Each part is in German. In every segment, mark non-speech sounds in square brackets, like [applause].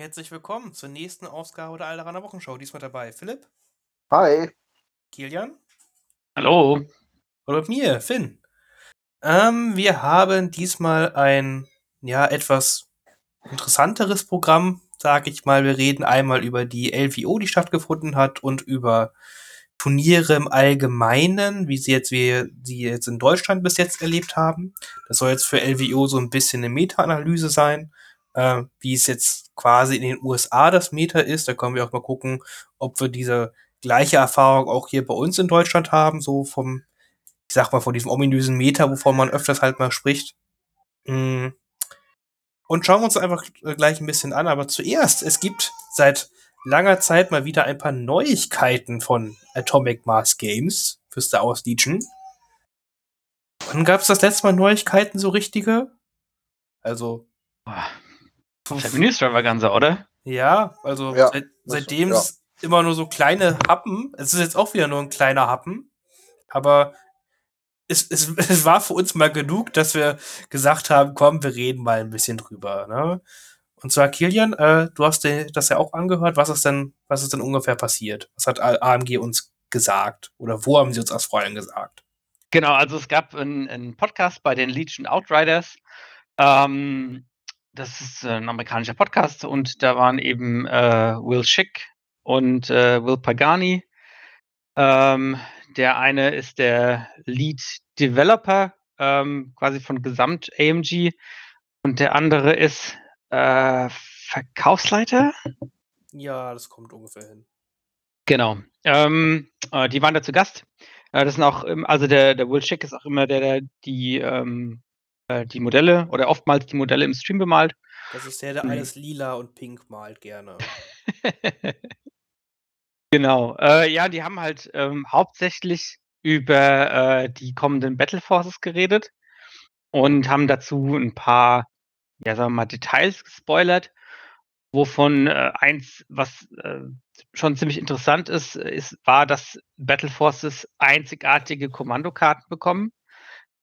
Herzlich willkommen zur nächsten Ausgabe der Alderaner Wochenschau. Diesmal dabei Philipp, Hi. Kilian Hallo. und mit mir, Finn. Ähm, wir haben diesmal ein, ja, etwas interessanteres Programm, sag ich mal. Wir reden einmal über die LVO, die stattgefunden hat und über Turniere im Allgemeinen, wie sie jetzt, wir sie jetzt in Deutschland bis jetzt erlebt haben. Das soll jetzt für LVO so ein bisschen eine Meta-Analyse sein, äh, wie es jetzt quasi in den USA das Meta ist. Da können wir auch mal gucken, ob wir diese gleiche Erfahrung auch hier bei uns in Deutschland haben, so vom, ich sag mal, von diesem ominösen Meta, wovon man öfters halt mal spricht. Mm. Und schauen wir uns einfach gleich ein bisschen an. Aber zuerst, es gibt seit langer Zeit mal wieder ein paar Neuigkeiten von Atomic Mass Games für Star Wars Legion. Wann gab es das letzte Mal Neuigkeiten, so richtige? Also. Boah. Seven Extravaganza, oder? Ja, also Ja, seit, seitdem ja. es immer nur so kleine Happen. Es ist jetzt auch wieder nur ein kleiner Happen. Aber es, es, [laughs] es war für uns mal genug, dass wir gesagt haben, komm, wir reden mal ein bisschen drüber. Ne? Und zwar, Kilian, äh, du hast dir das ja auch angehört. Was ist denn, was ist denn ungefähr passiert? Was hat AMG uns gesagt? Oder wo haben sie uns erst vorhin gesagt? Genau, also es gab einen, einen Podcast bei den Legion Outriders. Ähm, das ist ein amerikanischer Podcast und da waren eben äh, Will Schick und äh, Will Pagani. Ähm, der eine ist der Lead Developer ähm, quasi von Gesamt AMG und der andere ist äh, Verkaufsleiter. Ja, das kommt ungefähr hin. Genau. Ähm, äh, die waren da zu Gast. Äh, das sind auch, also der, der Will Schick ist auch immer der, der die, ähm, äh, die Modelle oder oftmals die Modelle im Stream bemalt. Das ist der, der Mhm. alles lila und pink malt gerne. [laughs] genau. Äh, ja, die haben halt ähm, hauptsächlich über äh, die kommenden Battle Forces geredet und haben dazu ein paar, ja, sagen wir mal, Details gespoilert, wovon äh, eins, was äh, schon ziemlich interessant ist, ist, war, dass Battle Forces einzigartige Kommandokarten bekommen,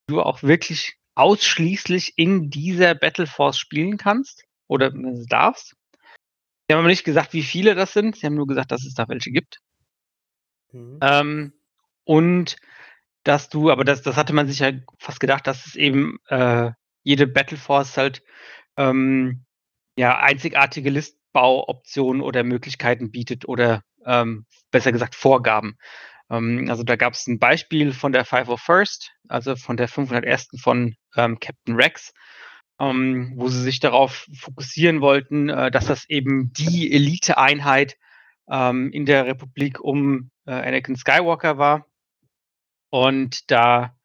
die du auch wirklich ausschließlich in dieser Battle Force spielen kannst oder darfst. Sie haben aber nicht gesagt, wie viele das sind. Sie haben nur gesagt, dass es da welche gibt. Mhm. Ähm, und dass du, aber das, das hatte man sich ja fast gedacht, dass es eben äh, jede Battle Force halt ähm, ja, einzigartige Listbauoptionen oder Möglichkeiten bietet oder ähm, besser gesagt Vorgaben. Ähm, also da gab es ein Beispiel von der 501st, also von der 501. von ähm, Captain Rex, ähm, wo sie sich darauf fokussieren wollten, äh, dass das eben die Elite-Einheit ähm, in der Republik um äh, Anakin Skywalker war. Und da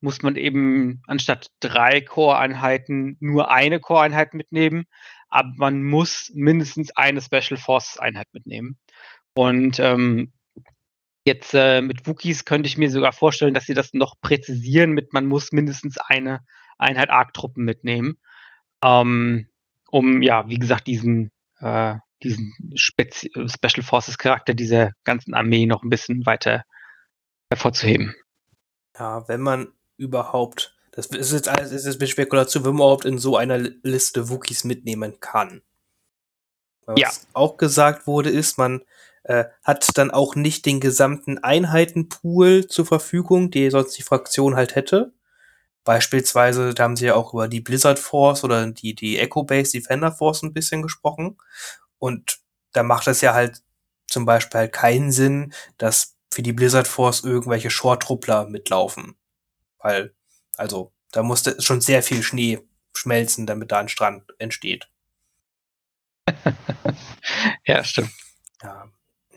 muss man eben anstatt drei Core-Einheiten nur eine Core-Einheit mitnehmen, aber man muss mindestens eine Special Forces-Einheit mitnehmen. Und ähm, jetzt äh, mit Wookies könnte ich mir sogar vorstellen, dass sie das noch präzisieren mit, man muss mindestens eine Einheit ARC-Truppen mitnehmen, ähm, um ja, wie gesagt, diesen, äh, diesen Spezi Special Forces-Charakter dieser ganzen Armee noch ein bisschen weiter hervorzuheben. Ja, wenn man überhaupt, das ist jetzt alles, ist jetzt mit Spekulation, wenn man überhaupt in so einer Li- Liste Wookies mitnehmen kann. Was Ja. auch gesagt wurde, ist, man äh, hat dann auch nicht den gesamten Einheitenpool zur Verfügung, die sonst die Fraktion halt hätte. Beispielsweise, da haben sie ja auch über die Blizzard Force oder die, die Echo Base Defender Force ein bisschen gesprochen. Und da macht es ja halt zum Beispiel halt keinen Sinn, dass für die Blizzard Force irgendwelche Short-Truppler mitlaufen. Weil, also, da musste schon sehr viel Schnee schmelzen, damit da ein Strand entsteht. [laughs] ja, stimmt. Ja.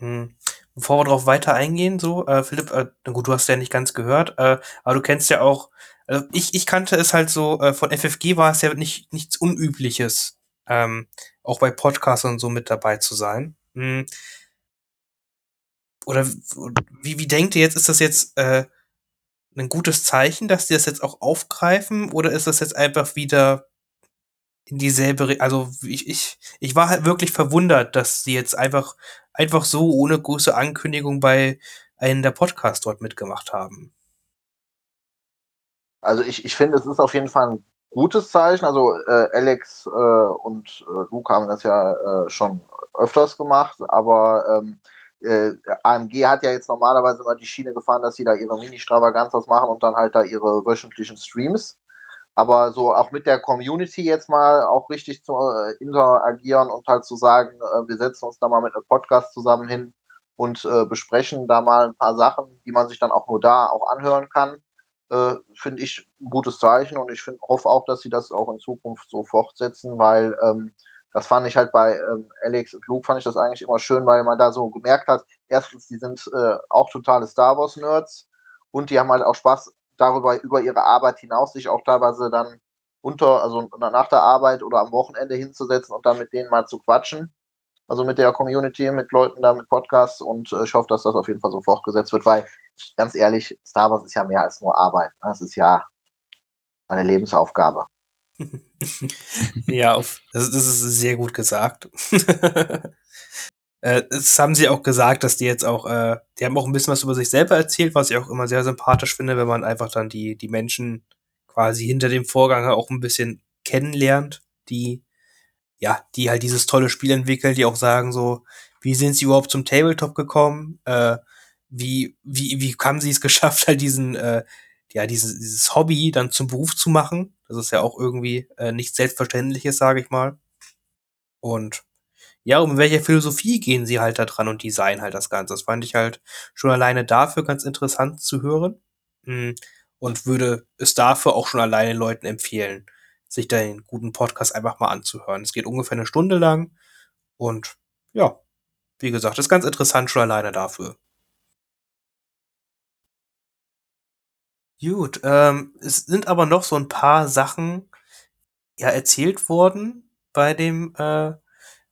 Hm. Bevor wir darauf weiter eingehen, so, äh, Philipp, äh, gut, du hast ja nicht ganz gehört, äh, aber du kennst ja auch, also ich, ich kannte es halt so, äh, von FFG war es ja nicht nichts Unübliches, ähm, auch bei Podcasts und so mit dabei zu sein. Hm. Oder wie, wie denkt ihr jetzt, ist das jetzt äh, ein gutes Zeichen, dass die das jetzt auch aufgreifen, oder ist das jetzt einfach wieder in dieselbe, also ich, ich, ich war halt wirklich verwundert, dass sie jetzt einfach, einfach so ohne große Ankündigung bei einem der Podcasts dort mitgemacht haben. Also ich, ich finde, es ist auf jeden Fall ein gutes Zeichen. Also äh, Alex äh, und äh, Luke haben das ja äh, schon öfters gemacht, aber ähm, äh, AMG hat ja jetzt normalerweise immer die Schiene gefahren, dass sie da ihre Mini-Stravaganzas machen und dann halt da ihre wöchentlichen Streams. Aber so auch mit der Community jetzt mal auch richtig zu äh, interagieren und halt zu sagen, äh, wir setzen uns da mal mit einem Podcast zusammen hin und äh, besprechen da mal ein paar Sachen, die man sich dann auch nur da auch anhören kann, äh, finde ich ein gutes Zeichen und ich find, hoffe auch, dass sie das auch in Zukunft so fortsetzen, weil ähm, das fand ich halt bei ähm, Alex und Luke fand ich das eigentlich immer schön, weil man da so gemerkt hat, erstens, die sind äh, auch totale Star Wars Nerds und die haben halt auch Spaß darüber, über ihre Arbeit hinaus sich auch teilweise dann unter, also nach der Arbeit oder am Wochenende hinzusetzen und dann mit denen mal zu quatschen. Also mit der Community, mit Leuten da, mit Podcasts und äh, ich hoffe, dass das auf jeden Fall so fortgesetzt wird, weil ganz ehrlich, Star Wars ist ja mehr als nur Arbeit. Ne? Das ist ja eine Lebensaufgabe. [laughs] [laughs] ja, auf, das, das, ist sehr gut gesagt. [laughs] äh, das haben sie auch gesagt, dass die jetzt auch, äh, die haben auch ein bisschen was über sich selber erzählt, was ich auch immer sehr sympathisch finde, wenn man einfach dann die, die Menschen quasi hinter dem Vorgang auch ein bisschen kennenlernt, die, ja, die halt dieses tolle Spiel entwickeln, die auch sagen so, wie sind sie überhaupt zum Tabletop gekommen? Äh, wie, wie, wie haben sie es [laughs] geschafft, halt diesen, äh, ja, dieses, dieses Hobby dann zum Beruf zu machen? Das ist ja auch irgendwie äh, nichts Selbstverständliches, sage ich mal. Und ja, um welche Philosophie gehen sie halt da dran und designen halt das Ganze. Das fand ich halt schon alleine dafür ganz interessant zu hören. Hm, und würde es dafür auch schon alleine Leuten empfehlen, sich den guten Podcast einfach mal anzuhören. Es geht ungefähr eine Stunde lang. Und ja, wie gesagt, ist ganz interessant schon alleine dafür. Gut, ähm, es sind aber noch so ein paar Sachen ja erzählt worden bei dem äh,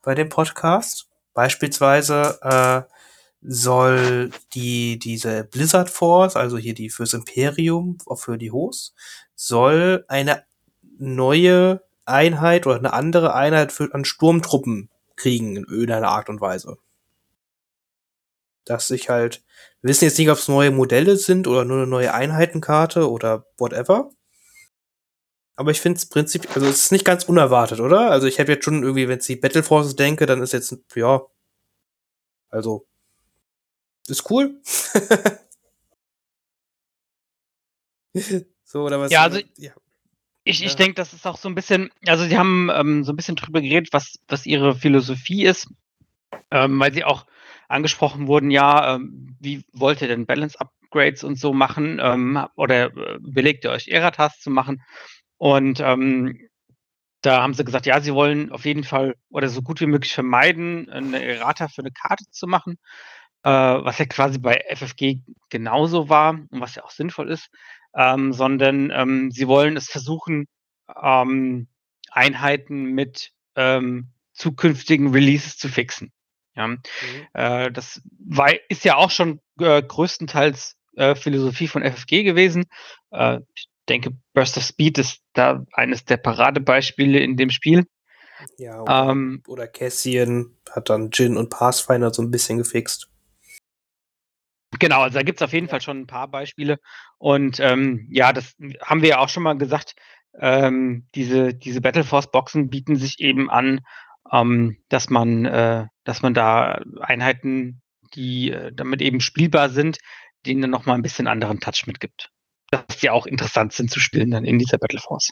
bei dem Podcast. Beispielsweise äh, soll die diese Blizzard Force, also hier die fürs Imperium, für die Host, soll eine neue Einheit oder eine andere Einheit für, an Sturmtruppen kriegen in irgendeiner Art und Weise dass sich halt, wir wissen jetzt nicht, ob es neue Modelle sind oder nur eine neue Einheitenkarte oder whatever. Aber ich finde es prinzipiell, also es ist nicht ganz unerwartet, oder? Also ich habe jetzt schon irgendwie, wenn ich die Battle Forces denke, dann ist jetzt, ja, also, ist cool. [laughs] so, oder was? Ja, also, ja. Ich, ich denke, das ist auch so ein bisschen, also sie haben ähm, so ein bisschen drüber geredet, was, was ihre Philosophie ist, ähm, weil sie auch angesprochen wurden, ja, ähm, wie wollt ihr denn Balance-Upgrades und so machen? Ähm, oder äh, belegt ihr euch Eratas zu machen? Und ähm, da haben sie gesagt, ja, sie wollen auf jeden Fall oder so gut wie möglich vermeiden, eine Errata für eine Karte zu machen, äh, was ja quasi bei FFG genauso war und was ja auch sinnvoll ist, ähm, sondern ähm, sie wollen es versuchen, ähm, Einheiten mit ähm, zukünftigen Releases zu fixen. Ja, mhm. äh, das war, ist ja auch schon äh, größtenteils äh, Philosophie von FFG gewesen. Äh, ich denke, Burst of Speed ist da eines der Paradebeispiele in dem Spiel. Ja, oder, ähm, oder Cassian hat dann Jin und Pathfinder so ein bisschen gefixt. Genau, also da gibt es auf jeden Fall schon ein paar Beispiele. Und ähm, ja, das haben wir ja auch schon mal gesagt. Ähm, diese, diese Battleforce-Boxen bieten sich eben an, ähm, dass man, äh, dass man da Einheiten, die äh, damit eben spielbar sind, denen dann nochmal ein bisschen anderen Touch mitgibt. Dass die auch interessant sind zu spielen dann in dieser Battle Force.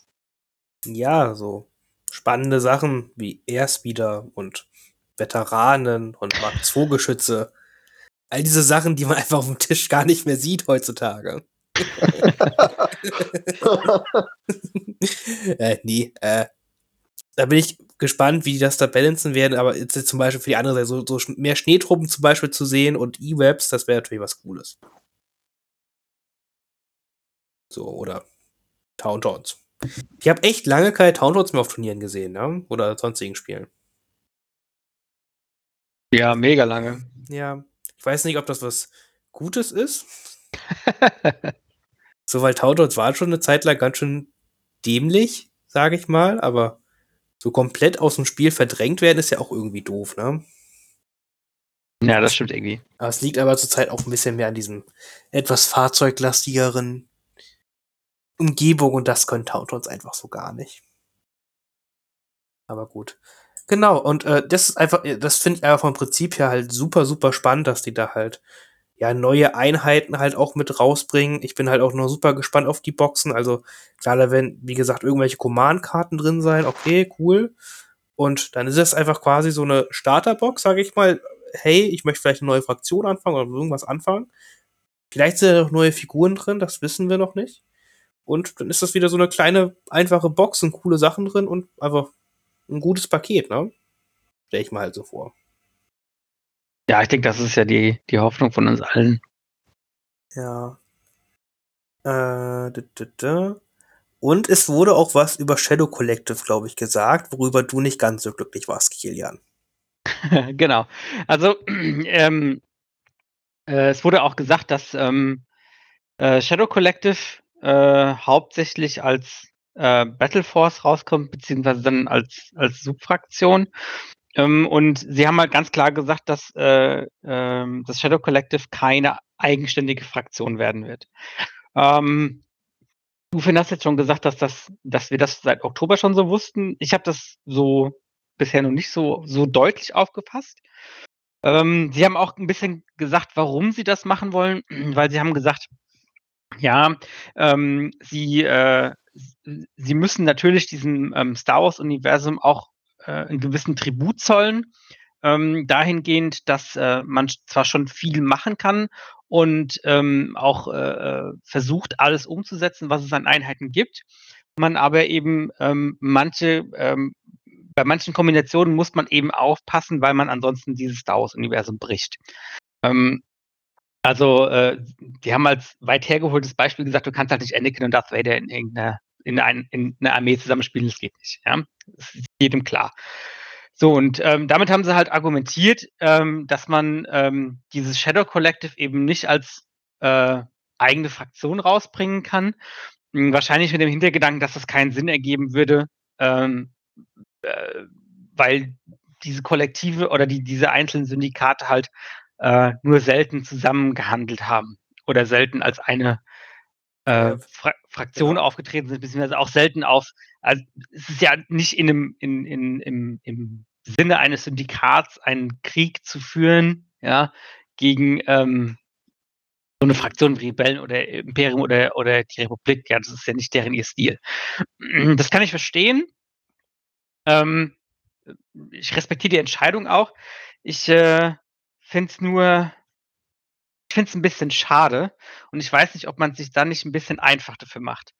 Ja, so spannende Sachen wie Airspeeder und Veteranen und Mark II Geschütze. All diese Sachen, die man [laughs] einfach auf dem Tisch gar nicht mehr sieht heutzutage. [laughs] äh, nee, äh, da bin ich gespannt, wie die das da balancen werden, aber jetzt, jetzt zum Beispiel für die andere Seite, so, so mehr Schneetruppen zum Beispiel zu sehen und E-Webs, das wäre natürlich was Cooles. So, oder Towntowns. Ich habe echt lange keine Towntowns mehr auf Turnieren gesehen, ne? Oder sonstigen Spielen. Ja, mega lange. Ja, ich weiß nicht, ob das was Gutes ist. [laughs] so, weil Towntowns waren schon eine Zeit lang ganz schön dämlich, sage ich mal, aber so komplett aus dem Spiel verdrängt werden, ist ja auch irgendwie doof, ne? Ja, das stimmt irgendwie. Aber es liegt aber zurzeit auch ein bisschen mehr an diesem etwas fahrzeuglastigeren Umgebung und das können Tauntons einfach so gar nicht. Aber gut. Genau, und äh, das ist einfach, das finde ich einfach vom Prinzip her halt super, super spannend, dass die da halt ja neue Einheiten halt auch mit rausbringen. Ich bin halt auch nur super gespannt auf die Boxen. Also klar, da werden, wie gesagt, irgendwelche Command-Karten drin sein. Okay, cool. Und dann ist es einfach quasi so eine Starterbox, sage ich mal. Hey, ich möchte vielleicht eine neue Fraktion anfangen oder irgendwas anfangen. Vielleicht sind da noch neue Figuren drin, das wissen wir noch nicht. Und dann ist das wieder so eine kleine, einfache Box und coole Sachen drin und einfach ein gutes Paket, ne? Stell ich mal halt so vor. Ja, ich denke, das ist ja die, die Hoffnung von uns allen. Ja. Äh, d -d -d und es wurde auch was über Shadow Collective, glaube ich, gesagt, worüber du nicht ganz so glücklich warst, Kilian. [laughs] genau. Also, [clears throat] ähm, äh, es wurde auch gesagt, dass ähm, äh, Shadow Collective äh, hauptsächlich als äh, Battle Force rauskommt, beziehungsweise dann als, als Subfraktion. Ähm, und sie haben halt ganz klar gesagt, dass äh, ähm, das Shadow Collective keine eigenständige Fraktion werden wird. Ähm, du, Finn, hast jetzt schon gesagt, dass, das, dass wir das seit Oktober schon so wussten. Ich habe das so bisher noch nicht so, so deutlich aufgefasst. Ähm, sie haben auch ein bisschen gesagt, warum sie das machen wollen, weil sie haben gesagt, ja, ähm, sie, äh, sie müssen natürlich diesem ähm, Star Wars-Universum auch äh, einen gewissen Tribut zollen. Ähm, dahingehend, dass äh, man zwar schon viel machen kann und ähm, auch äh, äh, versucht, alles umzusetzen, was es an Einheiten gibt, man aber eben ähm, manche, ähm, bei manchen Kombinationen muss man eben aufpassen, weil man ansonsten dieses Star Wars-Universum bricht. Ähm, also, äh, die haben als weit hergeholtes Beispiel gesagt, du kannst halt nicht Anakin und Darth Vader in irgendeiner in, ein, in einer Armee zusammenspielen, das geht nicht. Ja? Das ist jedem klar. So, und ähm, damit haben sie halt argumentiert, ähm, dass man ähm, dieses Shadow Collective eben nicht als äh, eigene Fraktion rausbringen kann. Hm, wahrscheinlich mit dem Hintergedanken, dass das keinen Sinn ergeben würde, ähm, äh, weil diese Kollektive oder die, diese einzelnen Syndikate halt äh, nur selten zusammengehandelt haben oder selten als eine äh, Fra Fraktion genau. aufgetreten sind, beziehungsweise auch selten auf, also es ist ja nicht in einem, in, in, im, im Sinne eines Syndikats einen Krieg zu führen, ja, gegen ähm, so eine Fraktion wie Rebellen oder Imperium oder, oder die Republik, ja, das ist ja nicht deren ihr Stil. [clears throat] Das kann ich verstehen. Ähm, ich respektiere die Entscheidung auch. Ich äh, finde es nur, ich finde es ein bisschen schade und ich weiß nicht, ob man sich da nicht ein bisschen einfach dafür macht.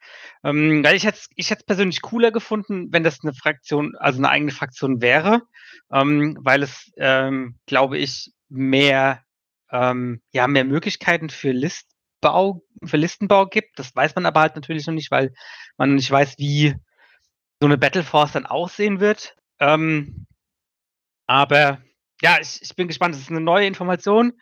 Ähm, weil ich hätte ich persönlich cooler gefunden, wenn das eine Fraktion, also eine eigene Fraktion wäre, ähm, weil es, ähm, glaube ich, mehr, ähm, ja, mehr Möglichkeiten für Listbau, für Listenbau gibt. Das weiß man aber halt natürlich noch nicht, weil man nicht weiß, wie so eine Battle Force dann aussehen wird. Ähm, aber ja, ich, ich bin gespannt. Das ist eine neue Information.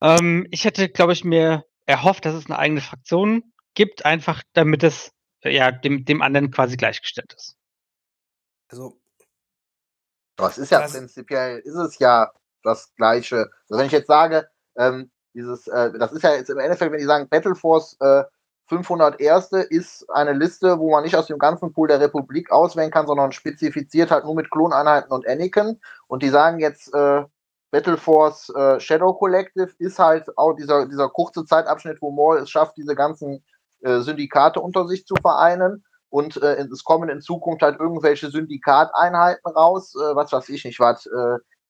Ähm, ich hätte, glaube ich, mir erhofft, dass es eine eigene Fraktion gibt, einfach damit es äh, ja dem, dem anderen quasi gleichgestellt ist. Also. Aber es ist ja prinzipiell, ist es ja das Gleiche. Also wenn ich jetzt sage, ähm, dieses, äh, das ist ja jetzt im Endeffekt, wenn die sagen, Battle Force äh, 500 Erste ist eine Liste, wo man nicht aus dem ganzen Pool der Republik auswählen kann, sondern spezifiziert halt nur mit Kloneinheiten und Anakin. Und die sagen jetzt, äh, Battle Force äh, Shadow Collective ist halt auch dieser, dieser kurze Zeitabschnitt, wo Maul es schafft, diese ganzen äh, Syndikate unter sich zu vereinen. Und äh, es kommen in Zukunft halt irgendwelche Syndikateinheiten raus, äh, was weiß ich nicht, was.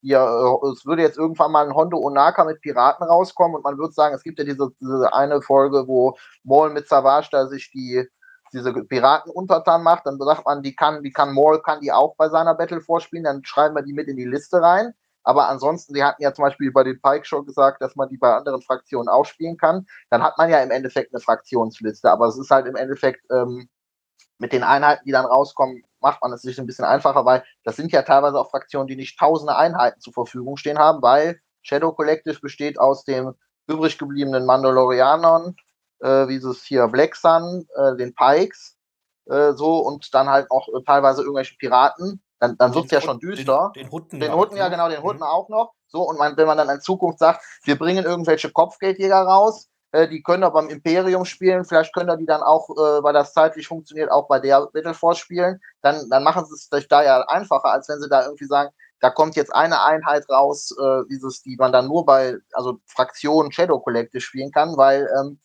Hier, äh, es würde jetzt irgendwann mal ein Hondo Onaka mit Piraten rauskommen und man würde sagen, es gibt ja diese, diese eine Folge, wo Maul mit Savage da sich die diese Piraten untertan macht, dann sagt man, die kann, die kann Maul, kann die auch bei seiner Battle vorspielen, dann schreiben wir die mit in die Liste rein. Aber ansonsten, die hatten ja zum Beispiel bei den Pike schon gesagt, dass man die bei anderen Fraktionen auch spielen kann. Dann hat man ja im Endeffekt eine Fraktionsliste. Aber es ist halt im Endeffekt ähm, mit den Einheiten, die dann rauskommen, macht man es sich ein bisschen einfacher, weil das sind ja teilweise auch Fraktionen, die nicht tausende Einheiten zur Verfügung stehen haben, weil Shadow Collective besteht aus den übrig gebliebenen Mandalorianern, äh, wie es hier Black Sun, äh, den Pikes, äh, so und dann halt auch äh, teilweise irgendwelche Piraten dann, dann wird es ja schon düster. Den, den Hutten, den Hutten ja, genau, den Hutten mhm. auch noch. So, und man, wenn man dann in Zukunft sagt, wir bringen irgendwelche Kopfgeldjäger raus, äh, die können da beim Imperium spielen, vielleicht können die dann auch, äh, weil das zeitlich funktioniert, auch bei der Battle Force spielen, dann, dann machen sie es sich da ja einfacher, als wenn sie da irgendwie sagen, da kommt jetzt eine Einheit raus, äh, dieses, die man dann nur bei, also Fraktionen Shadow Collective spielen kann, weil ähm,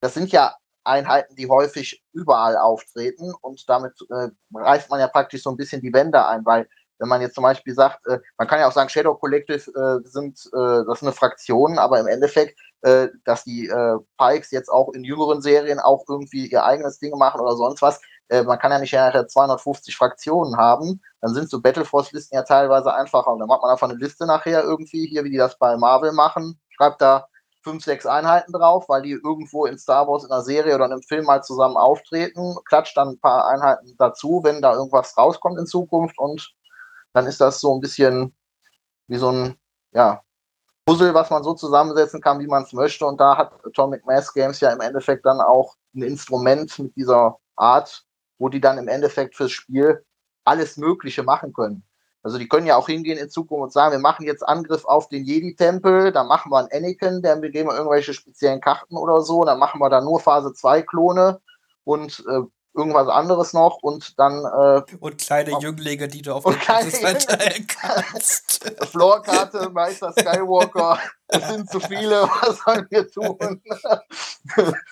das sind ja Einheiten, die häufig überall auftreten und damit äh, reißt man ja praktisch so ein bisschen die Wände ein, weil wenn man jetzt zum Beispiel sagt, äh, man kann ja auch sagen, Shadow Collective äh, sind, äh, das ist eine Fraktion, aber im Endeffekt, äh, dass die äh, Pikes jetzt auch in jüngeren Serien auch irgendwie ihr eigenes Ding machen oder sonst was, äh, man kann ja nicht nachher 250 Fraktionen haben, dann sind so Battleforce-Listen ja teilweise einfacher. Und dann macht man einfach eine Liste nachher irgendwie, hier wie die das bei Marvel machen, schreibt da fünf, sechs Einheiten drauf, weil die irgendwo in Star Wars in einer Serie oder in einem Film mal zusammen auftreten, klatscht dann ein paar Einheiten dazu, wenn da irgendwas rauskommt in Zukunft. Und dann ist das so ein bisschen wie so ein ja, Puzzle, was man so zusammensetzen kann, wie man es möchte. Und da hat Atomic Mass Games ja im Endeffekt dann auch ein Instrument mit dieser Art, wo die dann im Endeffekt fürs Spiel alles Mögliche machen können. Also die können ja auch hingehen in Zukunft und sagen, wir machen jetzt Angriff auf den Jedi-Tempel, dann machen wir einen Anakin, dann geben wir irgendwelche speziellen Karten oder so, dann machen wir da nur Phase 2 Klone und äh, irgendwas anderes noch und dann äh, und kleine Jünglinge, die du auf [laughs] und den verteilen [laughs] kannst. Floorkarte, Meister Skywalker, [laughs] es sind zu viele, was sollen wir tun?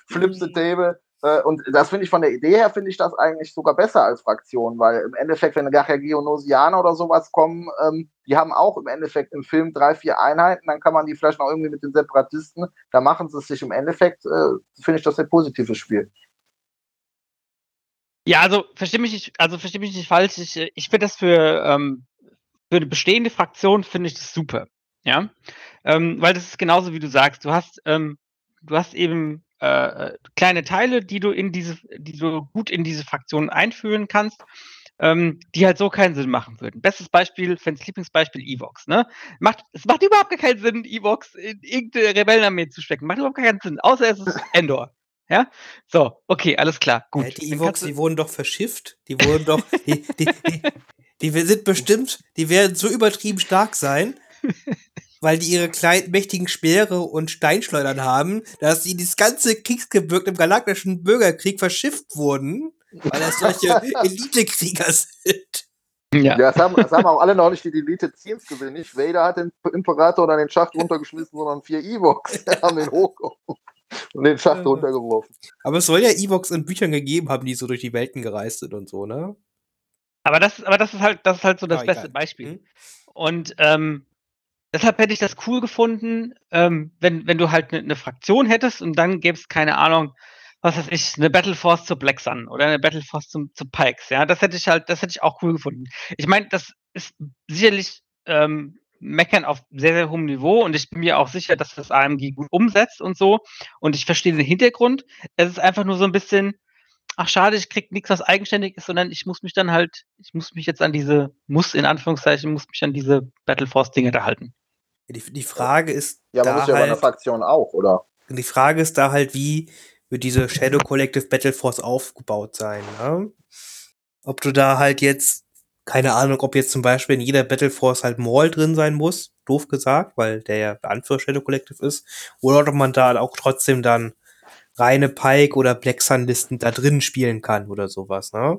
Flip the table. Äh, und das finde ich von der Idee her, finde ich das eigentlich sogar besser als Fraktion, weil im Endeffekt, wenn nachher Geonosianer oder sowas kommen, ähm, die haben auch im Endeffekt im Film drei, vier Einheiten, dann kann man die vielleicht noch irgendwie mit den Separatisten, da machen sie es sich im Endeffekt, äh, finde ich das ein positives Spiel. Ja, also verstehe mich nicht, also verstehe mich nicht falsch. Ich, ich finde das für, ähm, für eine bestehende Fraktion finde ich das super. Ja. Ähm, weil das ist genauso wie du sagst. Du hast, ähm, du hast eben äh, kleine Teile, die du in diese, die du gut in diese Fraktion einführen kannst, ähm, die halt so keinen Sinn machen würden. Bestes Beispiel, Fans Lieblingsbeispiel Evox, ne? Macht, es macht überhaupt keinen Sinn, Evox in irgendeine Rebellenarmee zu stecken. Macht überhaupt keinen Sinn, außer es ist Endor. Ja? So, okay, alles klar. Gut. Ja, die Evox, die wurden doch verschifft. Die wurden doch. Die, die, die, die, sind bestimmt, die werden so übertrieben stark sein, weil die ihre kleinen, mächtigen Speere und Steinschleudern haben, dass sie das ganze Kriegsgebirg im galaktischen Bürgerkrieg verschifft wurden, weil das solche [laughs] Elitekrieger sind. Ja, ja das, haben, das haben auch alle noch nicht die Elite Teams gesehen. Nicht Vader hat den Imperator oder den Schacht runtergeschmissen, sondern vier Evox [laughs] haben den hochgehoben und den Schacht runtergeworfen. Aber es soll ja Evox in Büchern gegeben haben, die so durch die Welten gereist sind und so, ne? Aber das, aber das ist halt, das ist halt so das ah, beste egal. Beispiel. Mhm. Und ähm, deshalb hätte ich das cool gefunden, ähm, wenn, wenn du halt eine ne Fraktion hättest und dann gäbe es, keine Ahnung, was weiß ich, eine Battle Force zu Black Sun oder eine Battle Force zum, zu Pikes. Ja, das hätte ich halt, das hätte ich auch cool gefunden. Ich meine, das ist sicherlich ähm, meckern auf sehr, sehr hohem Niveau und ich bin mir auch sicher, dass das AMG gut umsetzt und so. Und ich verstehe den Hintergrund. Es ist einfach nur so ein bisschen, ach schade, ich krieg nichts, was eigenständig ist, sondern ich muss mich dann halt, ich muss mich jetzt an diese, muss in Anführungszeichen, muss mich an diese Battle Force-Dinge da halten. Die, die Frage ist. Ja, man muss ja halt, bei einer Fraktion auch, oder? Die Frage ist da halt, wie wird diese Shadow Collective Battle Force aufgebaut sein, ne? Ob du da halt jetzt keine Ahnung, ob jetzt zum Beispiel in jeder Battle Force halt Maul drin sein muss, doof gesagt, weil der ja Anführer Shadow Collective ist, oder ob man da auch trotzdem dann reine Pike oder Black Sun Listen da drin spielen kann oder sowas, ne?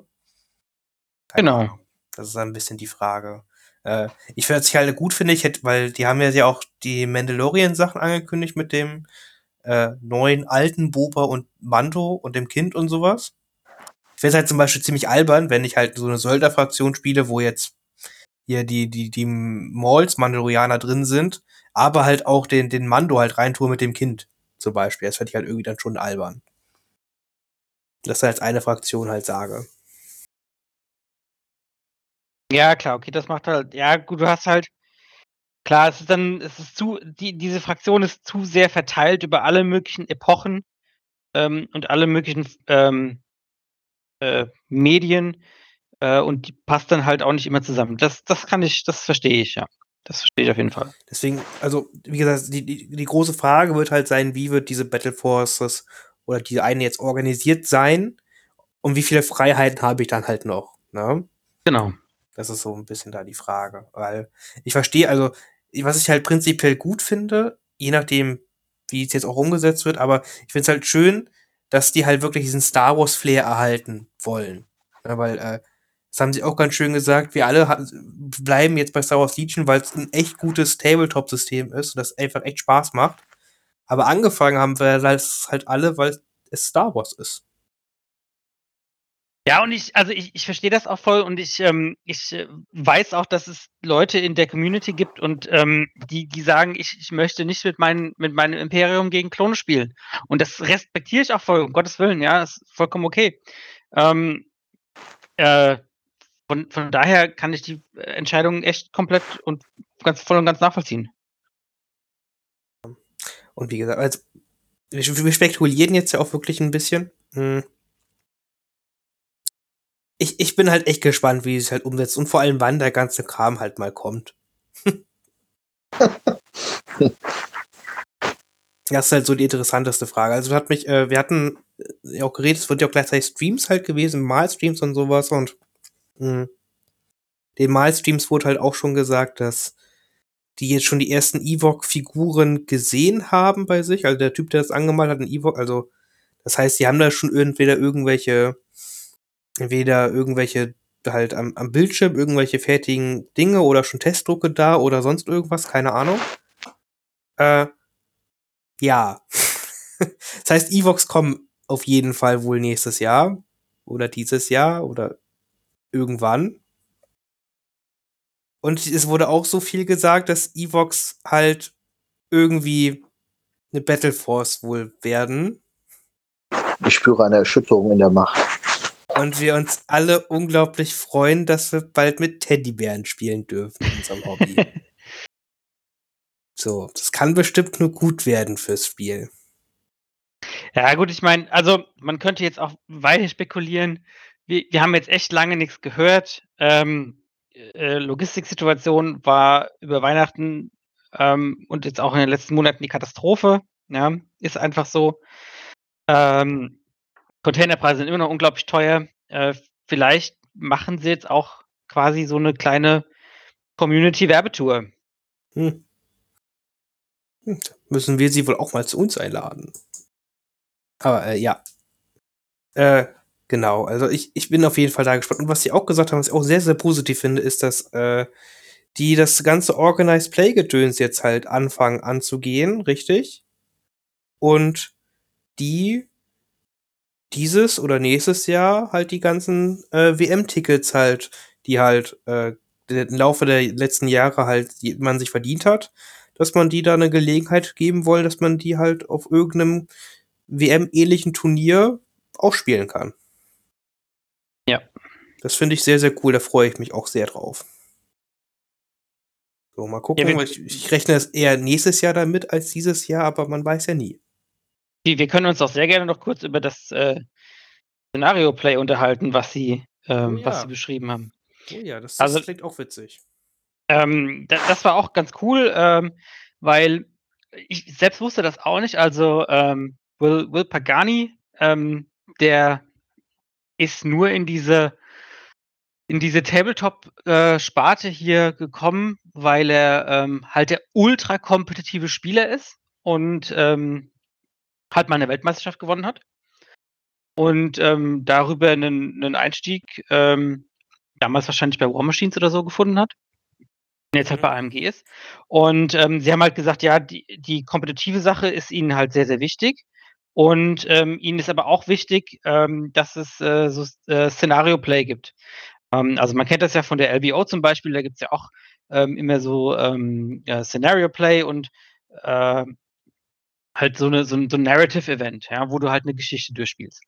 Keine genau. Ahnung. Das ist ein bisschen die Frage. Äh, ich finde es halt gut, finde ich, weil die haben ja auch die Mandalorian-Sachen angekündigt mit dem äh, neuen alten Boba und Manto und dem Kind und sowas. Ich es halt zum Beispiel ziemlich albern, wenn ich halt so eine Söldner-Fraktion spiele, wo jetzt hier die, die, die Malls Mandalorianer drin sind, aber halt auch den, den Mando halt reintue mit dem Kind zum Beispiel. Das fände ich halt irgendwie dann schon albern. Das als eine Fraktion halt sage. Ja, klar, okay, das macht halt, ja, gut, du hast halt, klar, es ist dann, es ist zu, die, diese Fraktion ist zu sehr verteilt über alle möglichen Epochen ähm, und alle möglichen ähm, äh, Medien äh, und die passt dann halt auch nicht immer zusammen. Das, das kann ich, das verstehe ich, ja. Das verstehe ich auf jeden Fall. Deswegen, also, wie gesagt, die, die, die große Frage wird halt sein, wie wird diese Battle Forces oder die eine jetzt organisiert sein und wie viele Freiheiten habe ich dann halt noch, ne? Genau. Das ist so ein bisschen da die Frage, weil ich verstehe, also, was ich halt prinzipiell gut finde, je nachdem, wie es jetzt auch umgesetzt wird, aber ich finde es halt schön, dass die halt wirklich diesen Star Wars Flair erhalten wollen. Ja, weil, äh, das haben sie auch ganz schön gesagt, wir alle bleiben jetzt bei Star Wars Legion, weil es ein echt gutes Tabletop-System ist und das einfach echt Spaß macht. Aber angefangen haben wir das halt alle, weil es Star Wars ist. Ja, und ich, also ich, ich verstehe das auch voll und ich, ähm, ich äh, weiß auch, dass es Leute in der Community gibt und ähm, die, die sagen, ich, ich möchte nicht mit, mein, mit meinem Imperium gegen Klone spielen. Und das respektiere ich auch voll, um Gottes Willen, ja, ist vollkommen okay. Ähm, äh, von, von daher kann ich die Entscheidung echt komplett und ganz voll und ganz nachvollziehen. Und wie gesagt, also wir spekulieren jetzt ja auch wirklich ein bisschen. Hm ich, ich bin halt echt gespannt, wie es halt umsetzt und vor allem, wann der ganze Kram halt mal kommt. [laughs] das ist halt so die interessanteste Frage. Also hat mich, äh, wir hatten ja auch geredet, es wird ja auch gleichzeitig Streams halt gewesen, Malstreams und sowas und mh, den Malstreams wurde halt auch schon gesagt, dass die jetzt schon die ersten Ewok-Figuren gesehen haben bei sich. Also der Typ, der das angemalt hat, ein Ewok, also das heißt, die haben da schon entweder irgendwelche entweder irgendwelche halt am, am Bildschirm irgendwelche fertigen Dinge oder schon Testdrucke da oder sonst irgendwas, keine Ahnung. Äh, ja. [laughs] das heißt, Evox kommen auf jeden Fall wohl nächstes Jahr oder dieses Jahr oder irgendwann. Und es wurde auch so viel gesagt, dass Evox halt irgendwie eine Battle Force wohl werden. Ich spüre eine Erschütterung in der Macht und wir uns alle unglaublich freuen, dass wir bald mit Teddybären spielen dürfen in unserem Hobby. [laughs] so, das kann bestimmt nur gut werden fürs Spiel. Ja, gut, ich meine, also man könnte jetzt auch weiter spekulieren. Wir, wir haben jetzt echt lange nichts gehört. Ähm, äh, Logistiksituation war über Weihnachten ähm, und jetzt auch in den letzten Monaten die Katastrophe. Ja, ist einfach so. Ähm, Containerpreise sind immer noch unglaublich teuer. Äh, vielleicht machen sie jetzt auch quasi so eine kleine Community-Werbetour. Hm. hm. Müssen wir sie wohl auch mal zu uns einladen. Aber äh, ja. Äh, genau. Also ich, ich bin auf jeden Fall da gespannt. Und was sie auch gesagt haben, was ich auch sehr, sehr positiv finde, ist, dass äh, die das ganze Organized Play-Gedöns jetzt halt anfangen anzugehen, richtig? Und die dieses oder nächstes Jahr halt die ganzen äh, WM-Tickets halt, die halt äh, im Laufe der letzten Jahre halt die man sich verdient hat, dass man die da eine Gelegenheit geben will, dass man die halt auf irgendeinem WM-ähnlichen Turnier auch spielen kann. Ja. Das finde ich sehr, sehr cool, da freue ich mich auch sehr drauf. So, mal gucken. Ja, ich, ich rechne es eher nächstes Jahr damit als dieses Jahr, aber man weiß ja nie. Wir können uns auch sehr gerne noch kurz über das äh, Szenario-Play unterhalten, was Sie, ähm, oh ja. was Sie beschrieben haben. Oh ja, das, das also, klingt auch witzig. Ähm, das, das, war auch ganz cool, ähm, weil ich selbst wusste das auch nicht. Also ähm, Will, Will Pagani, ähm, der ist nur in diese in diese Tabletop-Sparte äh, hier gekommen, weil er ähm, halt der ultra kompetitive Spieler ist und ähm, halt mal eine Weltmeisterschaft gewonnen hat und ähm, darüber einen, einen Einstieg ähm, damals wahrscheinlich bei War Machines oder so gefunden hat. Jetzt halt mhm. bei AMG ist. Und ähm, sie haben halt gesagt, ja, die, die kompetitive Sache ist ihnen halt sehr, sehr wichtig. Und ähm, ihnen ist aber auch wichtig, ähm, dass es äh, so äh, Szenario-Play gibt. Ähm, also man kennt das ja von der LBO zum Beispiel, da gibt es ja auch immer so ja, Scenario-Play und äh, halt so, eine, so ein, so ein Narrative-Event, ja, wo du halt eine Geschichte durchspielst.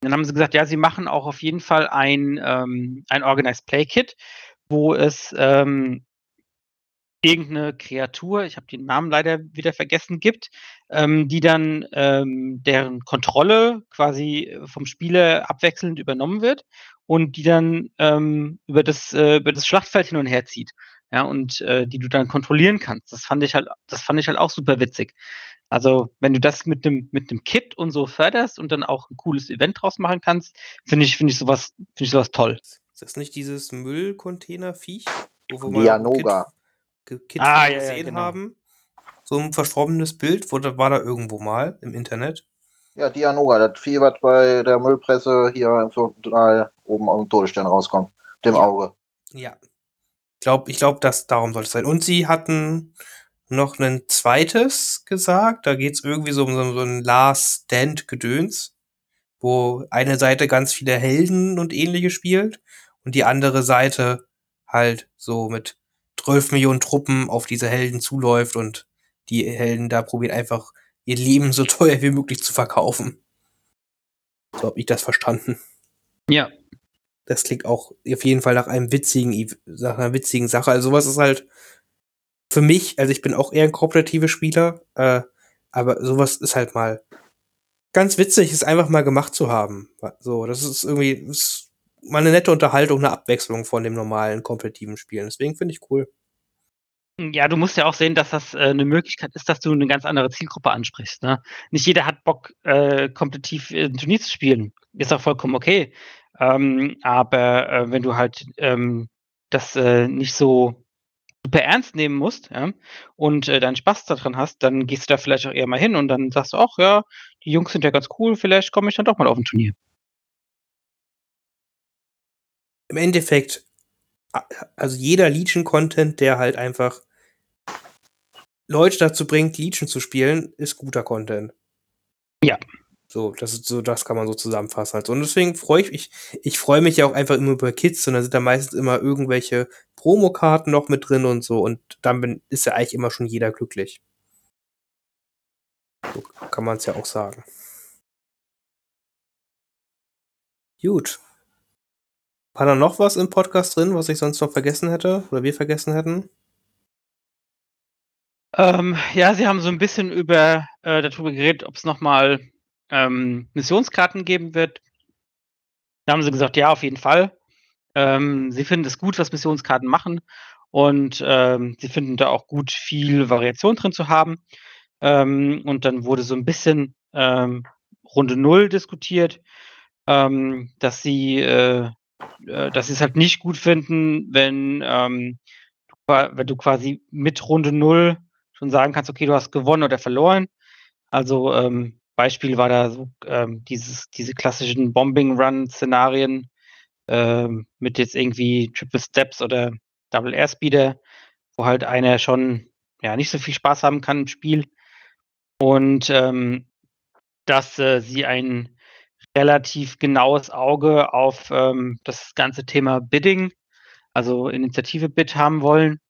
Dann haben sie gesagt, ja, sie machen auch auf jeden Fall ein, ähm, ein Organized Play Kit, wo es ähm, irgendeine Kreatur, ich habe den Namen leider wieder vergessen, gibt, ähm, die dann ähm, deren Kontrolle quasi vom Spieler abwechselnd übernommen wird und die dann ähm, über, das, äh, über das Schlachtfeld hin und her zieht. Ja, und äh, die du dann kontrollieren kannst. Das fand ich halt, das fand ich halt auch super witzig. Also, wenn du das mit einem mit einem Kit und so förderst und dann auch ein cooles Event draus machen kannst, finde ich finde ich sowas finde ich sowas toll. Ist das nicht dieses Müllcontainer-Viech, wo wir mal Kit, Kit ah, ja, gesehen ja, genau. haben? So ein verschwommenes Bild, wo, war da irgendwo mal im Internet. Ja, Dianoga, das Vieh, was bei der Müllpresse hier im Teil oben aus dem Todesstern rauskommt. Dem Ja. Auge. Ja. Ich glaube, ich glaub, dass darum soll es sein. Und sie hatten noch ein zweites gesagt. Da geht es irgendwie so um so, so ein Last Stand-Gedöns, wo eine Seite ganz viele Helden und ähnliche spielt und die andere Seite halt so mit 12 Millionen Truppen auf diese Helden zuläuft und die Helden da probieren einfach ihr Leben so [laughs] teuer wie möglich zu verkaufen. So habe ich das verstanden. Ja. Das klingt auch auf jeden Fall nach einem witzigen, nach einer witzigen Sache. Also sowas ist halt für mich, also ich bin auch eher ein kooperativer Spieler, äh, aber sowas ist halt mal ganz witzig, es einfach mal gemacht zu haben. So, das ist irgendwie ist mal eine nette Unterhaltung, eine Abwechslung von dem normalen kompetitiven Spielen. Deswegen finde ich cool. Ja, du musst ja auch sehen, dass das äh, eine Möglichkeit ist, dass du eine ganz andere Zielgruppe ansprichst. Ne? Nicht jeder hat Bock, äh, kompetitiv ein Turnier zu spielen. Ist auch vollkommen okay. Ähm, aber äh, wenn du halt ähm, das äh, nicht so super ernst nehmen musst ja, und äh, deinen Spaß daran hast, dann gehst du da vielleicht auch eher mal hin und dann sagst du auch, ja, die Jungs sind ja ganz cool, vielleicht komme ich dann doch mal auf ein Turnier. Im Endeffekt, also jeder Legion-Content, der halt einfach Leute dazu bringt, Legion zu spielen, ist guter Content. Ja. So, das ist so, das kann man so zusammenfassen. Also. Und deswegen freue ich mich, ich freue mich ja auch einfach immer über Kids und da sind da meistens immer irgendwelche Promokarten noch mit drin und so und dann bin, ist ja eigentlich immer schon jeder glücklich. So kann man es ja auch sagen. Gut. War da noch was im Podcast drin, was ich sonst noch vergessen hätte oder wir vergessen hätten? Ähm, ja, sie haben so ein bisschen über äh, darüber geredet, ob es nochmal ähm, Missionskarten geben wird. Da haben sie gesagt, ja, auf jeden Fall. Ähm, sie finden es gut, was Missionskarten machen und ähm, sie finden da auch gut, viel Variation drin zu haben. Ähm, und dann wurde so ein bisschen ähm, Runde Null diskutiert, ähm, dass sie äh, äh, dass es halt nicht gut finden, wenn, ähm, du wenn du quasi mit Runde Null schon sagen kannst, okay, du hast gewonnen oder verloren. Also ähm, Beispiel war da so ähm, dieses, diese klassischen Bombing-Run-Szenarien ähm, mit jetzt irgendwie Triple Steps oder Double Airspeeder, wo halt einer schon ja nicht so viel Spaß haben kann im Spiel. Und ähm, dass äh, sie ein relativ genaues Auge auf ähm, das ganze Thema Bidding, also Initiative Bid haben wollen,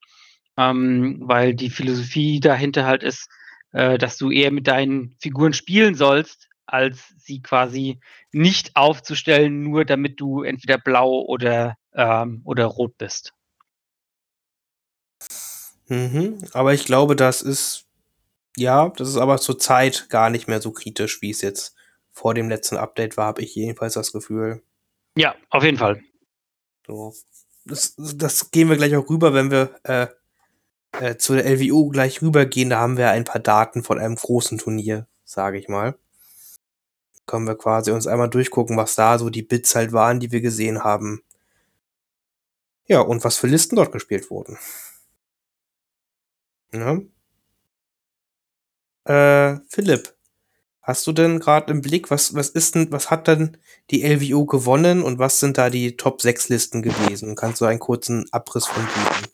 ähm, weil die Philosophie dahinter halt ist, äh, dass du eher mit deinen Figuren spielen sollst, als sie quasi nicht aufzustellen, nur damit du entweder blau oder, ähm, oder rot bist. Mhm, aber ich glaube, das ist, ja, das ist aber zur Zeit gar nicht mehr so kritisch, wie es jetzt vor dem letzten Update war, habe ich jedenfalls das Gefühl. Ja, auf jeden Fall. So. Das, das gehen wir gleich auch rüber, wenn wir äh, äh, zu der LWO gleich rübergehen. Da haben wir ein paar Daten von einem großen Turnier, sage ich mal. Können wir quasi uns einmal durchgucken, was da so die Bits halt waren, die wir gesehen haben. Ja, und was für Listen dort gespielt wurden. Ja. Äh, Philipp, hast du denn gerade im Blick, was, was ist denn, was hat denn die LWO gewonnen und was sind da die Top 6 Listen gewesen? Kannst du einen kurzen Abriss von geben?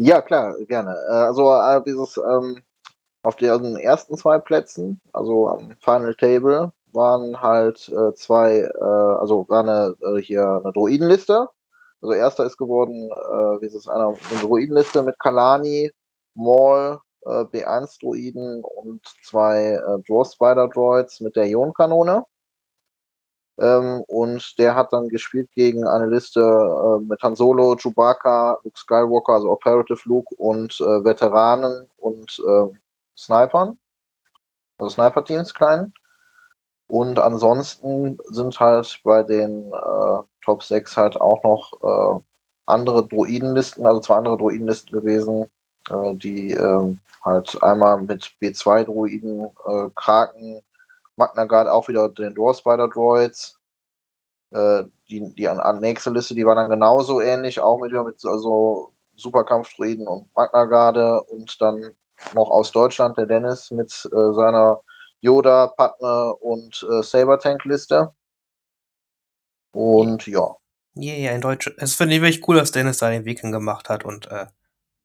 Ja, klar, gerne. Äh, Also äh, dieses ähm, auf den ersten zwei Plätzen, also am Final Table, waren halt äh, zwei, äh, also war eine äh, hier eine Druidenliste. Also erster ist geworden, wie ist es einer, eine Druidenliste mit Kalani, Maul, äh, B1 Druiden und zwei äh, Dwarf Spider Droids mit der Ionkanone. Ähm, und der hat dann gespielt gegen eine Liste äh, mit Han Solo, Chewbacca, Luke Skywalker, also Operative Luke und äh, Veteranen und äh, Snipern. Also Sniper-Teams kleinen. Und ansonsten sind halt bei den äh, Top 6 halt auch noch äh, andere Droidenlisten, also zwei andere Droidenlisten gewesen, äh, die äh, halt einmal mit B2-Droiden, äh, Kraken, Magna Guard auch wieder den Door Spider Droids. Äh, die, die an, an nächste Liste, die war dann genauso ähnlich, auch mit, mit also Superkampfdroiden und Magna Garde und dann noch aus Deutschland, der Dennis, mit äh, seiner Yoda, Padme und äh, Saber-Tank-Liste. Und ja. Ja, yeah, in Deutsch. Es finde ich wirklich cool, dass Dennis da den Weg gemacht hat und äh,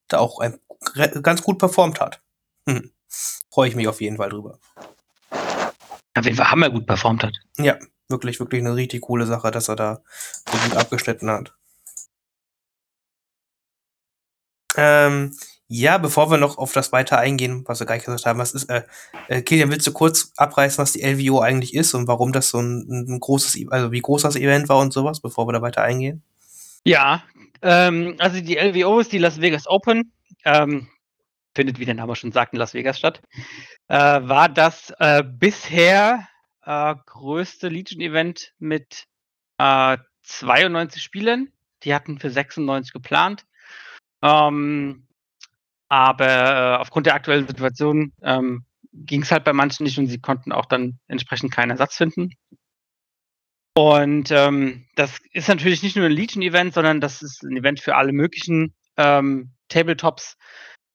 da auch ein, ganz gut performt hat. Hm. [laughs] Freue ich mich auf jeden Fall drüber. Auf jeden Fall haben wir gut performt hat. Ja, wirklich, wirklich eine richtig coole Sache, dass er da so gut abgeschnitten hat. Ähm, ja, bevor wir noch auf das weiter eingehen, was wir gleich gesagt haben, was ist, äh, äh, Kilian, willst du kurz abreißen, was die LVO eigentlich ist und warum das so ein, ein großes, also wie groß das Event war und sowas, bevor wir da weiter eingehen? Ja, ähm, also die LVO ist die Las Vegas Open, ähm, findet, wie der Name schon sagt, in Las Vegas statt, äh, war das äh, bisher äh, größte Legion-Event mit 92 äh, Spielern. Die hatten für 96 geplant. Ähm, aber äh, aufgrund der aktuellen Situation ähm, ging es halt bei manchen nicht und sie konnten auch dann entsprechend keinen Ersatz finden. Und ähm, das ist natürlich nicht nur ein Legion-Event, sondern das ist ein Event für alle möglichen ähm, Tabletops.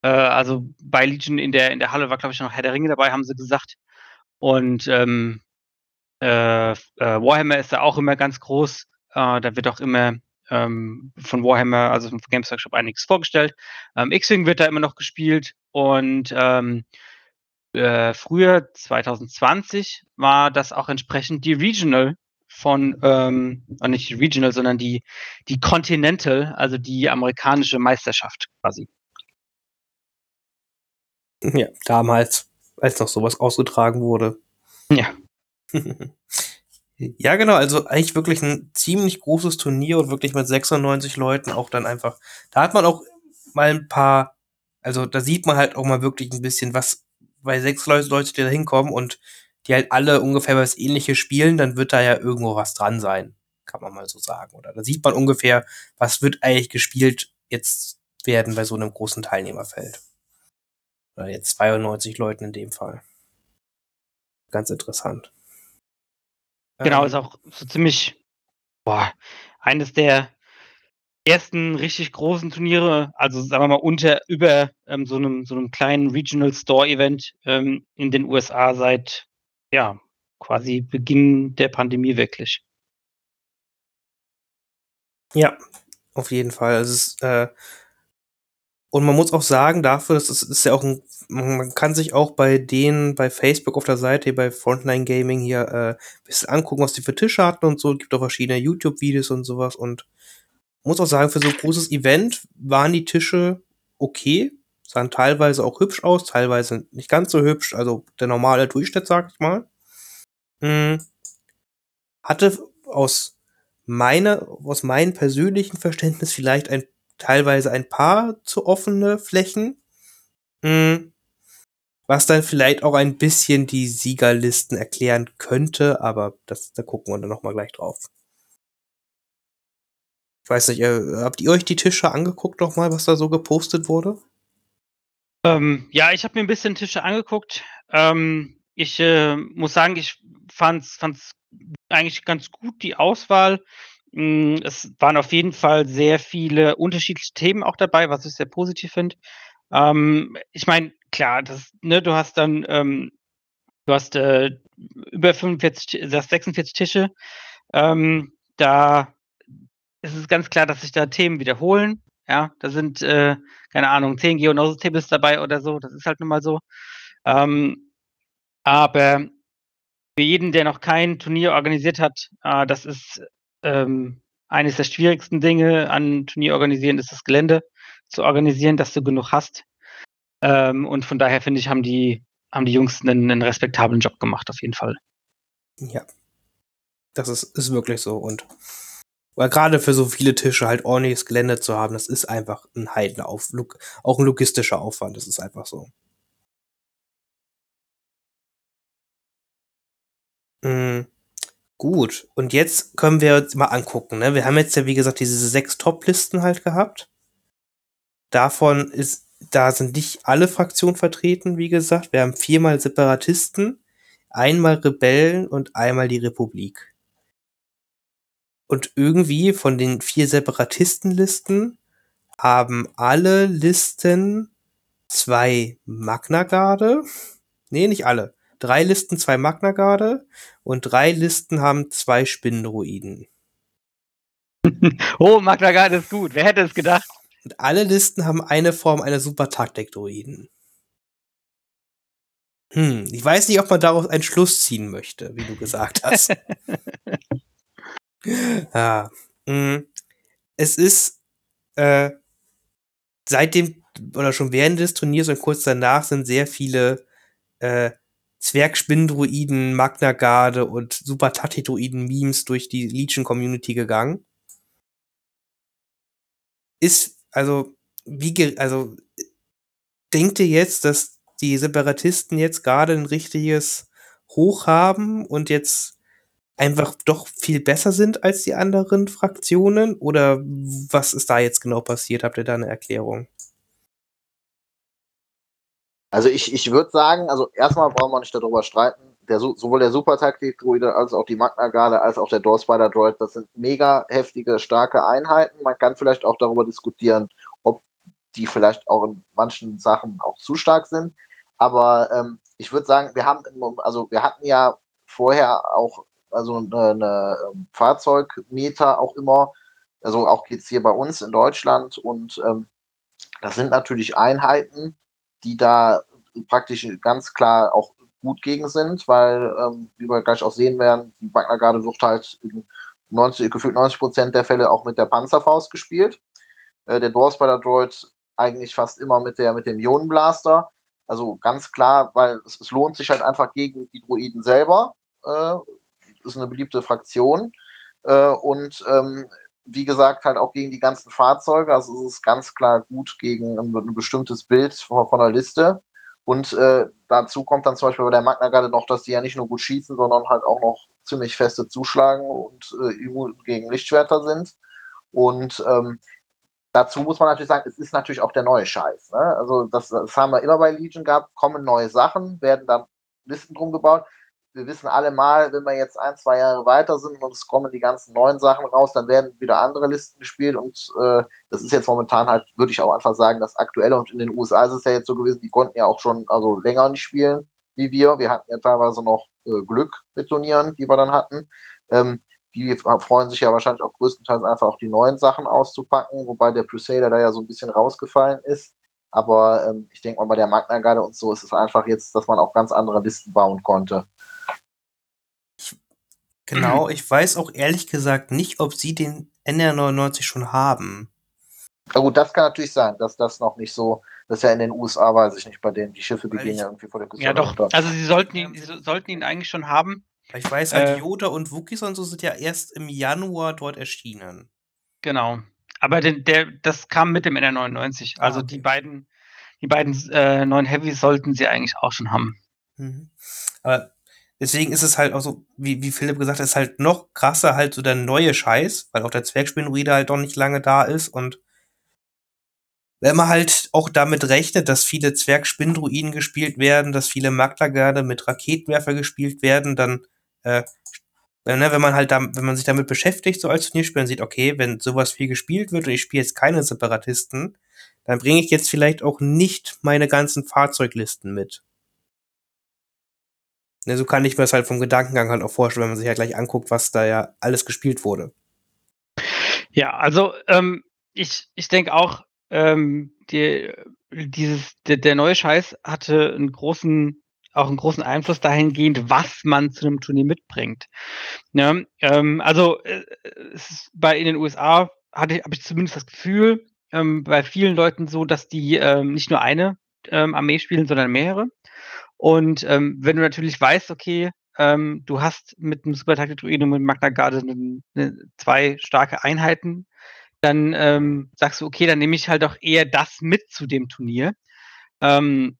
Äh, also bei Legion in der, in der Halle war, glaube ich, noch Herr der Ringe dabei, haben sie gesagt. Und ähm, äh, äh, Warhammer ist da auch immer ganz groß. Äh, da wird auch immer ähm, von Warhammer, also vom Games Workshop, einiges vorgestellt. Ähm, X-Wing wird da immer noch gespielt und ähm, äh, früher, 2020, war das auch entsprechend die Regional von, ähm, äh, nicht die Regional, sondern die, die Continental, also die amerikanische Meisterschaft quasi. Ja, damals, als noch sowas ausgetragen wurde. Ja. [laughs] Ja, genau, also eigentlich wirklich ein ziemlich großes Turnier und wirklich mit 96 Leuten auch dann einfach. Da hat man auch mal ein paar, also da sieht man halt auch mal wirklich ein bisschen, was bei sechs Leute, die da hinkommen und die halt alle ungefähr was ähnliches spielen, dann wird da ja irgendwo was dran sein, kann man mal so sagen. Oder da sieht man ungefähr, was wird eigentlich gespielt jetzt werden bei so einem großen Teilnehmerfeld. Oder jetzt 92 Leuten in dem Fall. Ganz interessant. Genau, ist ähm. auch so ziemlich boah, eines der ersten richtig großen Turniere, also sagen wir mal unter über ähm, so einem so einem kleinen Regional Store Event ähm, in den USA seit ja quasi Beginn der Pandemie wirklich. Ja, auf jeden Fall. Es ist äh, und man muss auch sagen, dafür, das ist, ist ja auch ein, man kann sich auch bei denen bei Facebook auf der Seite, bei Frontline Gaming hier, äh, bisschen angucken, was die für Tische hatten und so. Es gibt auch verschiedene YouTube-Videos und sowas und muss auch sagen, für so ein großes Event waren die Tische okay, sahen teilweise auch hübsch aus, teilweise nicht ganz so hübsch, also der normale Durchschnitt, sag ich mal. Hm. Hatte aus meiner, aus meinem persönlichen Verständnis vielleicht ein teilweise ein paar zu offene Flächen. Hm. Was dann vielleicht auch ein bisschen die Siegerlisten erklären könnte, aber das, da gucken wir dann nochmal gleich drauf. Ich weiß nicht, äh, habt ihr euch die Tische angeguckt nochmal, was da so gepostet wurde? Ähm, ja, ich habe mir ein bisschen Tische angeguckt. Ähm, ich äh, muss sagen, ich fand's, fand's eigentlich ganz gut, die Auswahl. Hm, es waren auf jeden Fall sehr viele unterschiedliche Themen auch dabei, was ich sehr positiv finde. Ähm, ich meine, klar, das, ne, du hast dann, ähm, du hast äh, über 45, du hast 46 Tische. Ähm, da ist es ganz klar, dass sich da Themen wiederholen. Ja, da sind, äh, keine Ahnung, 10 Geonosis-Tables dabei oder so. Das ist halt nun mal so. Ähm, aber für jeden, der noch kein Turnier organisiert hat, äh, das ist ähm, eines der schwierigsten Dinge an Turnier organisieren ist das Gelände zu organisieren, dass du genug hast. Ähm, und von daher finde ich, haben die, haben die Jungs einen, einen respektablen Job gemacht, auf jeden Fall. Ja. Das ist, ist wirklich so. Und weil gerade für so viele Tische halt ordentliches Gelände zu haben, das ist einfach ein Heidenauf, auch ein logistischer Aufwand, das ist einfach so. Mhm. Gut, und jetzt können wir uns mal angucken. Ne? Wir haben jetzt ja, wie gesagt, diese sechs Top-Listen halt gehabt. Davon ist, da sind nicht alle Fraktionen vertreten, wie gesagt. Wir haben viermal Separatisten, einmal Rebellen und einmal die Republik. Und irgendwie von den vier Separatistenlisten haben alle Listen zwei Magna Garde. Nee, nicht alle. Drei Listen, zwei Magna Garde und drei Listen haben zwei Spinnendruiden. [laughs] oh, Magna Garde ist gut. Wer hätte es gedacht? Und alle Listen haben eine Form einer Super Taktik-Druiden. Hm, ich weiß nicht, ob man daraus einen Schluss ziehen möchte, wie du gesagt hast. [laughs] [laughs] ja. Mh. Es ist äh, seit dem oder schon während des Turniers und kurz danach sind sehr viele äh, Zwergspindruiden, Magna Garde und Super Tatitoiden Memes durch die Legion Community gegangen. Ist also wie also denkt ihr jetzt, dass die Separatisten jetzt gerade ein richtiges Hoch haben und jetzt einfach doch viel besser sind als die anderen Fraktionen? Oder was ist da jetzt genau passiert? Habt ihr da eine Erklärung? Also ich, ich würde sagen, also erstmal brauchen wir nicht darüber streiten. Der, sowohl der Super-Taktik-Druide als auch die Magna-Garde als auch der Door Spider-Droid, das sind mega heftige, starke Einheiten. Man kann vielleicht auch darüber diskutieren, ob die vielleicht auch in manchen Sachen auch zu stark sind. Aber ähm, ich würde sagen, wir haben, also wir hatten ja vorher auch also eine, eine ähm, Fahrzeugmeter auch immer, also auch jetzt hier bei uns in Deutschland und ähm, das sind natürlich Einheiten, die da praktisch ganz klar auch gut gegen sind, weil, ähm, wie wir gleich auch sehen werden, die Wagner Garde wird halt in 90, gefühlt 90 Prozent der Fälle auch mit der Panzerfaust gespielt. Äh, der Dwarf Spider Droid eigentlich fast immer mit der mit dem Ionenblaster. Also ganz klar, weil es, es, lohnt sich halt einfach gegen die Droiden selber. Äh, ist eine beliebte Fraktion. Äh, und ähm, wie gesagt, halt auch gegen die ganzen Fahrzeuge. Also es ist ganz klar gut gegen ein, ein bestimmtes Bild von, von der Liste. Und äh, dazu kommt dann zum Beispiel bei der Magna Garde noch, dass die ja nicht nur gut schießen, sondern halt auch noch ziemlich feste zuschlagen und äh, gegen Lichtschwerter sind. Und ähm, dazu muss man natürlich sagen, es ist natürlich auch der neue Scheiß. Ne? Also das, das haben wir immer bei Legion gehabt, kommen neue Sachen, werden dann Listen drum gebaut wir wissen alle mal, wenn wir jetzt ein, zwei Jahre weiter sind und es kommen die ganzen neuen Sachen raus, dann werden wieder andere Listen gespielt und äh, das ist jetzt momentan halt, würde ich auch einfach sagen, das Aktuelle und in den USA ist es ja jetzt so gewesen, die konnten ja auch schon also länger nicht spielen wie wir. Wir hatten ja teilweise noch äh, Glück mit Turnieren, die wir dann hatten. Ähm, die freuen sich ja wahrscheinlich auch größtenteils einfach auch die neuen Sachen auszupacken, wobei der Crusader da ja so ein bisschen rausgefallen ist. Aber ähm, ich denke mal, bei der Magna Garde und so ist es einfach jetzt, dass man auch ganz andere Listen bauen konnte. Genau, [clears throat] ich weiß auch ehrlich gesagt nicht, ob sie den NR99 schon haben. Na gut, das kann natürlich sein, dass das noch nicht so, das ist ja in den USA, weiß ich nicht, bei denen die Schiffe, die gehen ja irgendwie vor der Küste. Ja, doch, runter. also sie sollten ihn, sie sollten ihn eigentlich schon haben. Ich weiß halt, äh, Yoda und Wookies und so sind ja erst im Januar dort erschienen. Genau. Aber den, der, das kam mit dem NR99. Ah, also okay. die beiden, die beiden äh, neuen Heavys sollten sie eigentlich auch schon haben. Mhm. Aber Deswegen ist es halt auch so, wie, wie Philipp gesagt hat, ist halt noch krasser halt so der neue Scheiß, weil auch der Zwergspinnoide halt doch nicht lange da ist und wenn man halt auch damit rechnet, dass viele Zwergspindruiden gespielt werden, dass viele Magdagarde mit Raketenwerfer gespielt werden, dann, äh, ne, wenn man halt da, wenn man sich damit beschäftigt, so als Turnierspieler, sieht, okay, wenn sowas viel gespielt wird und ich spiele jetzt keine Separatisten, dann bringe ich jetzt vielleicht auch nicht meine ganzen Fahrzeuglisten mit. Ne, so kann ich mir das halt vom Gedankengang halt auch vorstellen, wenn man sich ja gleich anguckt, was da ja alles gespielt wurde. Ja, also ähm, ich, ich denke auch, ähm, die, dieses, der, der neue Scheiß hatte einen großen, auch einen großen Einfluss dahingehend, was man zu einem Turnier mitbringt. Ne, ähm, also äh, bei in den USA hatte ich, habe ich zumindest das Gefühl, ähm, bei vielen Leuten so, dass die ähm, nicht nur eine ähm, Armee spielen, sondern mehrere. Und ähm, wenn du natürlich weißt, okay, ähm, du hast mit einem Super Druiden und mit Magna Garde ne, ne, zwei starke Einheiten, dann ähm, sagst du, okay, dann nehme ich halt auch eher das mit zu dem Turnier. Ähm,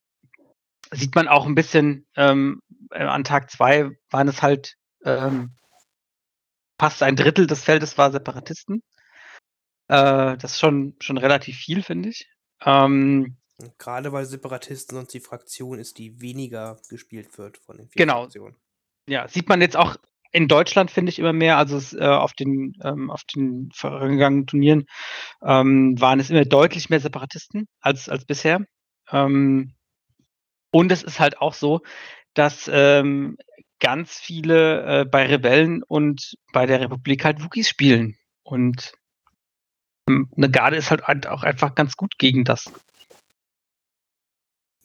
sieht man auch ein bisschen ähm, äh, an Tag zwei waren es halt ähm, fast ein Drittel des Feldes war Separatisten. Äh, das ist schon, schon relativ viel, finde ich. Ähm, Gerade weil Separatisten sonst die Fraktion ist, die weniger gespielt wird von den vier genau. Fraktionen. Ja, sieht man jetzt auch in Deutschland, finde ich, immer mehr. Also es, äh, auf, den, ähm, auf den vergangenen Turnieren ähm, waren es immer deutlich mehr Separatisten als, als bisher. Ähm, und es ist halt auch so, dass ähm, ganz viele äh, bei Rebellen und bei der Republik halt Wookies spielen. Und ähm, eine Garde ist halt auch einfach ganz gut gegen das.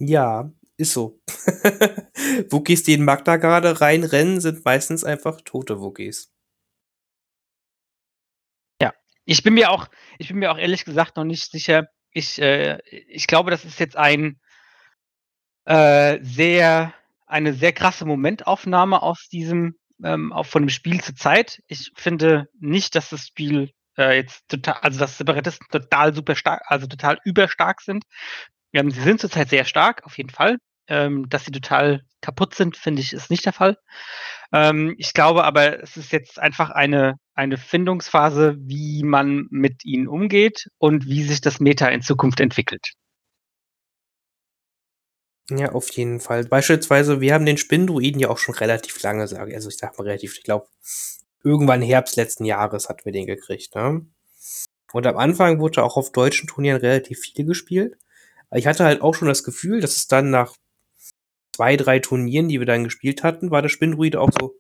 Ja, ist so. [laughs] Wookies, die in Magda gerade reinrennen, sind meistens einfach tote Wookies. Ja, ich bin mir auch, ich bin mir auch ehrlich gesagt noch nicht sicher. Ich, äh, ich glaube, das ist jetzt ein äh, sehr, eine sehr krasse Momentaufnahme aus diesem, ähm, auch von dem Spiel zur Zeit. Ich finde nicht, dass das Spiel äh, jetzt total, also dass Separatisten total super stark, also total überstark sind. Ähm, sie sind zurzeit sehr stark, auf jeden Fall. Ähm, dass sie total kaputt sind, finde ich, ist nicht der Fall. Ähm, ich glaube aber, es ist jetzt einfach eine, eine Findungsphase, wie man mit ihnen umgeht und wie sich das Meta in Zukunft entwickelt. Ja, auf jeden Fall. Beispielsweise, wir haben den Spindruiden ja auch schon relativ lange, sage ich. Also ich sag mal relativ, ich glaube, irgendwann Herbst letzten Jahres hatten wir den gekriegt, ne? Und am Anfang wurde auch auf deutschen Turnieren relativ viel gespielt. Ich hatte halt auch schon das Gefühl, dass es dann nach zwei, drei Turnieren, die wir dann gespielt hatten, war der Spindruide auch so,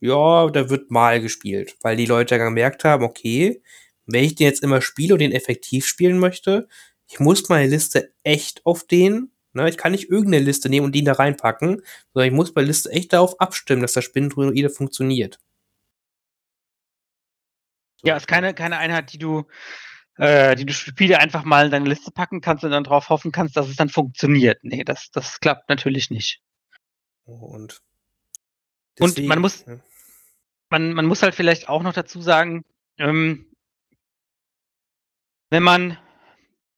ja, da wird mal gespielt. Weil die Leute gemerkt haben, okay, wenn ich den jetzt immer spiele und den effektiv spielen möchte, ich muss meine Liste echt auf den Ne, ich kann nicht irgendeine Liste nehmen und die da reinpacken, sondern ich muss bei Liste echt darauf abstimmen, dass der Spinnendruide funktioniert. So. Ja, ist keine, keine Einheit, die du, äh, die du Spiele einfach mal in deine Liste packen kannst und dann darauf hoffen kannst, dass es dann funktioniert. Nee, das, das klappt natürlich nicht. Und, deswegen, und man muss, man, man muss halt vielleicht auch noch dazu sagen, ähm, wenn man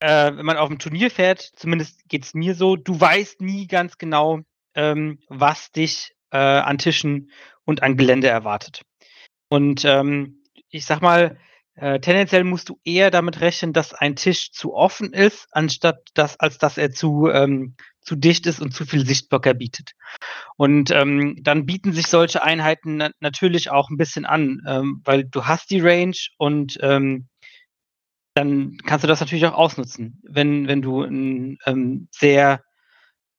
äh, wenn man auf dem Turnier fährt, zumindest geht es mir so, du weißt nie ganz genau, ähm, was dich äh, an Tischen und an Gelände erwartet. Und ähm, ich sag mal, äh, tendenziell musst du eher damit rechnen, dass ein Tisch zu offen ist, anstatt dass, als dass er zu, ähm, zu dicht ist und zu viel Sichtblocker bietet. Und ähm, dann bieten sich solche Einheiten na natürlich auch ein bisschen an, ähm, weil du hast die Range und ähm, dann kannst du das natürlich auch ausnutzen. Wenn, wenn du ein ähm, sehr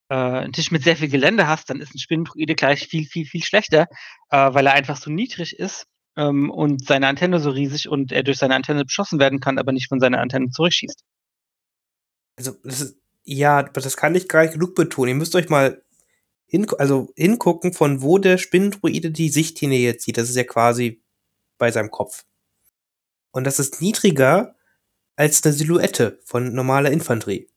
äh, einen Tisch mit sehr viel Gelände hast, dann ist ein Spinnendruide gleich viel, viel, viel schlechter, äh, weil er einfach so niedrig ist ähm, und seine Antenne so riesig und er durch seine Antenne beschossen werden kann, aber nicht von seiner Antenne zurückschießt. Also, das ist, ja, das kann ich gar nicht genug betonen. Ihr müsst euch mal hin, also hingucken, von wo der Spinnendruide die Sichtlinie jetzt sieht. Das ist ja quasi bei seinem Kopf. Und das ist niedriger als eine Silhouette von normaler Infanterie.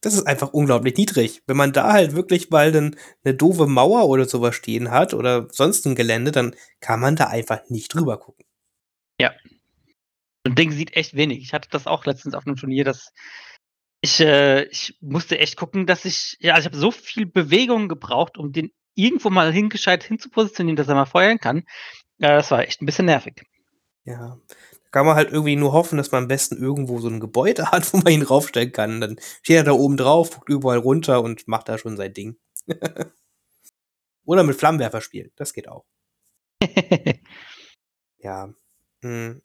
Das ist einfach unglaublich niedrig. Wenn man da halt wirklich mal dann eine doofe Mauer oder sowas stehen hat oder sonst ein Gelände, dann kann man da einfach nicht drüber gucken. Ja. Ein Ding sieht echt wenig. Ich hatte das auch letztens auf einem Turnier, dass ich, äh, ich musste echt gucken, dass ich, ja, also ich habe so viel Bewegung gebraucht, um den irgendwo mal hingescheit hinzupositionieren, dass er mal feuern kann. Ja, das war echt ein bisschen nervig. Ja, kann man halt irgendwie nur hoffen, dass man am besten irgendwo so ein Gebäude [laughs] hat, wo man ihn raufstellen kann. Dann steht er da oben drauf, guckt überall runter und macht da schon sein Ding. [laughs] Oder mit Flammenwerfer spielen, das geht auch. [laughs] ja. Hm.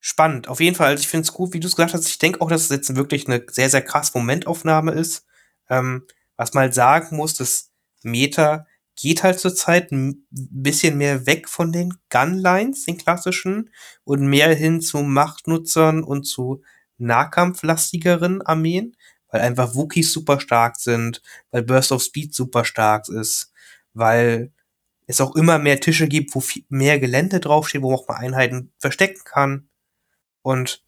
Spannend. Auf jeden Fall, also ich finde es gut, wie du es gesagt hast. Ich denke auch, dass es jetzt wirklich eine sehr, sehr krass Momentaufnahme ist. Ähm, was man halt sagen muss, das Meta geht halt zurzeit ein bisschen mehr weg von den Gunlines, den klassischen, und mehr hin zu Machtnutzern und zu nahkampflastigeren Armeen, weil einfach Wookies super stark sind, weil Burst of Speed super stark ist, weil es auch immer mehr Tische gibt, wo viel mehr Gelände draufsteht, wo man auch mal Einheiten verstecken kann. Und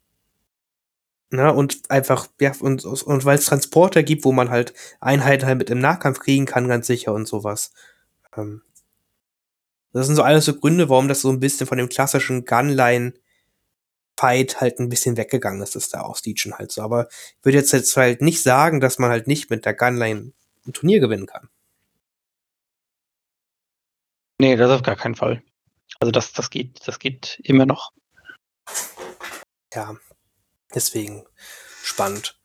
Ne, und einfach, ja, und, und weil es Transporter gibt, wo man halt Einheiten halt mit im Nahkampf kriegen kann, ganz sicher und sowas. Ähm, das sind so alles so Gründe, warum das so ein bisschen von dem klassischen Gunline-Fight halt ein bisschen weggegangen ist, ist da aus Legion halt so. Aber ich würde jetzt, jetzt halt nicht sagen, dass man halt nicht mit der Gunline ein Turnier gewinnen kann. Nee, das auf gar keinen Fall. Also das, das geht, das geht immer noch. Ja, deswegen spannend.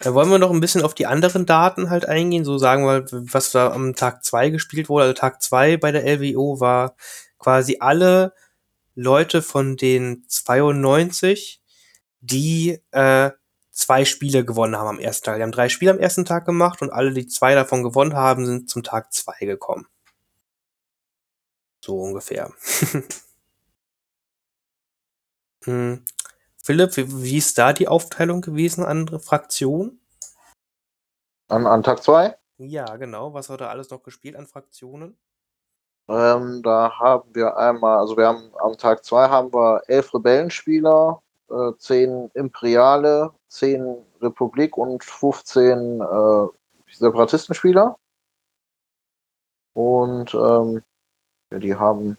Äh, wollen wir noch ein bisschen auf die anderen Daten halt eingehen? So sagen wir, was da am Tag 2 gespielt wurde. Also Tag 2 bei der LWO war quasi alle Leute von den 92, die äh, zwei Spiele gewonnen haben am ersten Tag. Die haben drei Spiele am ersten Tag gemacht und alle, die zwei davon gewonnen haben, sind zum Tag zwei gekommen. So ungefähr. [laughs] hm. Philipp, wie, ist da die Aufteilung gewesen an Fraktionen? An, an Tag 2? Ja, genau. Was hat da alles noch gespielt an Fraktionen? Ähm, da haben wir einmal, also wir haben am Tag 2 haben wir elf Rebellenspieler, äh, 10 Imperiale, 10 Republik und 15 äh, Separatistenspieler. Und ähm, ja, die haben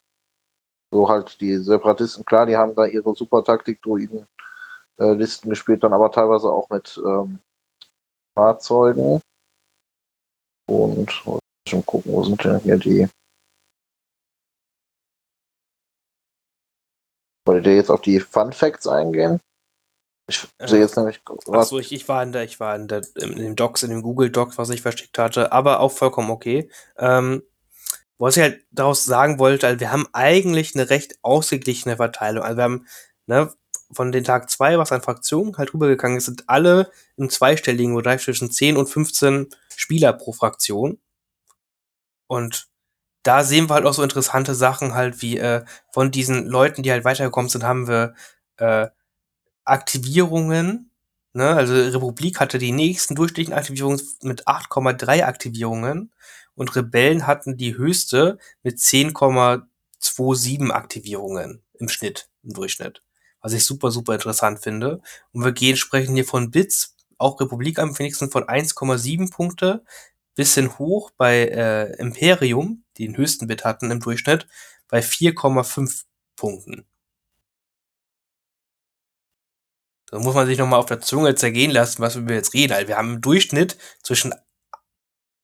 so halt die Separatisten, klar, die haben da ihre Super-Taktik-Druiden äh, Listen gespielt, dann aber teilweise auch mit ähm, Fahrzeugen. Und schon gucken, wo sind denn hier die. Wollt ihr jetzt auf die Fun Facts eingehen? Ich äh, sehe jetzt nämlich. Was Achso, ich, ich war in der, ich war in der, in dem Docs, in dem Google Doc, was ich verschickt hatte, aber auch vollkommen okay. Ähm, was ich halt daraus sagen wollte, also wir haben eigentlich eine recht ausgeglichene Verteilung. Also wir haben, ne, von den Tag 2, was an Fraktionen halt rübergegangen ist, sind alle im zweistelligen Bereich zwischen 10 und 15 Spieler pro Fraktion. Und da sehen wir halt auch so interessante Sachen halt, wie äh, von diesen Leuten, die halt weitergekommen sind, haben wir äh, Aktivierungen. Ne? Also Republik hatte die nächsten durchschnittlichen Aktivierungen mit 8,3 Aktivierungen und Rebellen hatten die höchste mit 10,27 Aktivierungen im Schnitt, im Durchschnitt was ich super, super interessant finde. Und wir gehen, sprechen hier von Bits, auch Republik am wenigsten von 1,7 Punkte, bisschen hoch bei äh, Imperium, die den höchsten Bit hatten im Durchschnitt, bei 4,5 Punkten. Da muss man sich nochmal auf der Zunge zergehen lassen, was wir jetzt reden. Also wir haben im Durchschnitt zwischen,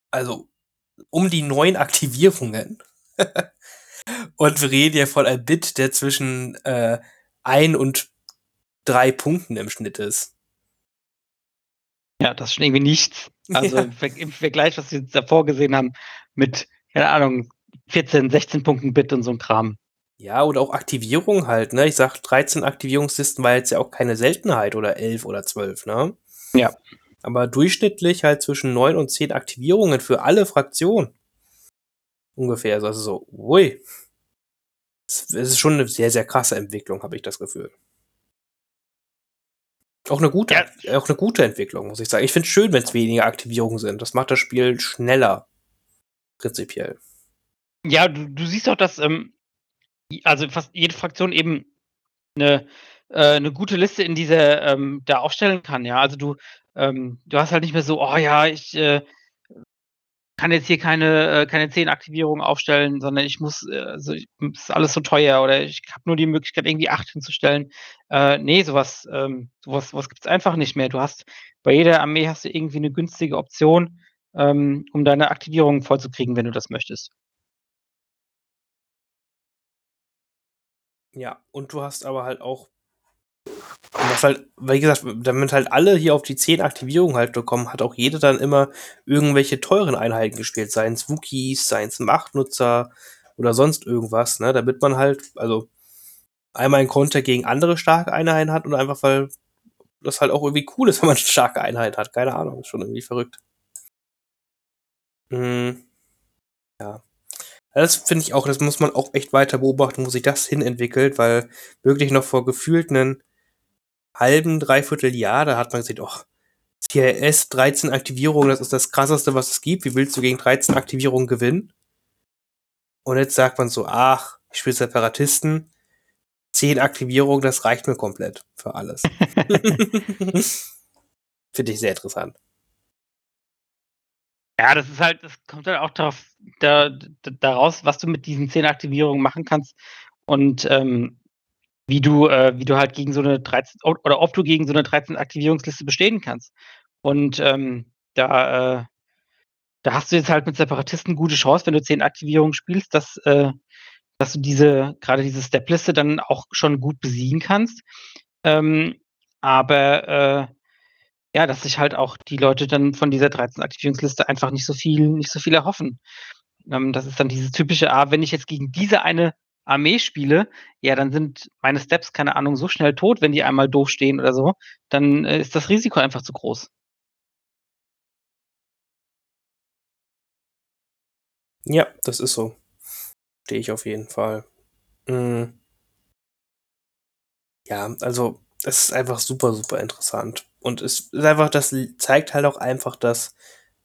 also um die neun Aktivierungen. [laughs] Und wir reden ja von einem Bit, der zwischen äh, ein und drei Punkten im Schnitt ist. Ja, das ist schon irgendwie nichts. Also [laughs] ja. im, Vergleich, was wir davor gesehen haben, mit, keine Ahnung, 14, 16 Punkten Bit und so ein Kram. Ja, oder auch Aktivierung halt, ne? Ich sag, 13 Aktivierungslisten war jetzt ja auch keine Seltenheit oder 11 oder 12, ne? Ja. Aber durchschnittlich halt zwischen 9 und 10 Aktivierungen für alle Fraktionen. Ungefähr. Also so, ui es ist schon eine sehr, sehr krasse Entwicklung, habe ich das Gefühl. Auch eine gute, ja. auch eine gute Entwicklung, muss ich sagen. Ich finde es schön, wenn es weniger Aktivierungen sind. Das macht das Spiel schneller. Prinzipiell. Ja, du, du siehst auch, dass ähm, also fast jede Fraktion eben eine, äh, eine gute Liste in dieser ähm, da aufstellen kann, ja. Also du, ähm, du hast halt nicht mehr so, oh ja, ich äh, kann jetzt hier keine, äh, keine 10 Aktivierungen aufstellen, sondern ich muss, äh, also ist alles so teuer oder ich habe nur die Möglichkeit, irgendwie 8 hinzustellen. Äh, nee, sowas, ähm, sowas, sowas gibt es einfach nicht mehr. Du hast bei jeder Armee hast du irgendwie eine günstige Option, ähm, um deine Aktivierungen vollzukriegen, wenn du das möchtest. Ja, und du hast aber halt auch und das halt, wie gesagt, damit halt alle hier auf die 10 Aktivierungen halt bekommen, hat auch jeder dann immer irgendwelche teuren Einheiten gespielt, seien es Wookies, seien es Machtnutzer oder sonst irgendwas, ne, damit man halt, also einmal einen Konter gegen andere starke Einheiten hat und einfach, weil das halt auch irgendwie cool ist, [laughs] wenn man eine starke Einheit hat. Keine Ahnung, ist schon irgendwie verrückt. Hm. Ja. Das finde ich auch, das muss man auch echt weiter beobachten, wo sich das hin entwickelt, weil wirklich noch vor gefühlt einen halben, dreiviertel Jahr, da hat man gesagt, oh, CIS 13 Aktivierungen, das ist das krasseste, was es gibt. Wie willst du gegen 13 Aktivierungen gewinnen? Und jetzt sagt man so, ach, ich spiele Separatisten. 10 Aktivierungen, das reicht mir komplett für alles. [laughs] Finde ich sehr interessant. Ja, das ist halt, das kommt halt auch darauf, da, da, daraus, was du mit diesen 10 Aktivierungen machen kannst. Und ähm, wie du, äh, wie du halt gegen so eine 13 oder ob du gegen so eine 13 Aktivierungsliste bestehen kannst. Und ähm, da, äh, da hast du jetzt halt mit Separatisten gute Chance, wenn du 10 Aktivierungen spielst, dass, äh, dass du diese, gerade diese Step-Liste dann auch schon gut besiegen kannst. Ähm, aber äh, ja, dass sich halt auch die Leute dann von dieser 13 Aktivierungsliste einfach nicht so viel, nicht so viel erhoffen. Ähm, das ist dann dieses typische, ah, wenn ich jetzt gegen diese eine Armee spiele, ja, dann sind meine Steps, keine Ahnung, so schnell tot, wenn die einmal doof stehen oder so, dann äh, ist das Risiko einfach zu groß. Ja, das ist so. Stehe ich auf jeden Fall. Mhm. Ja, also es ist einfach super, super interessant. Und es ist einfach, das zeigt halt auch einfach, dass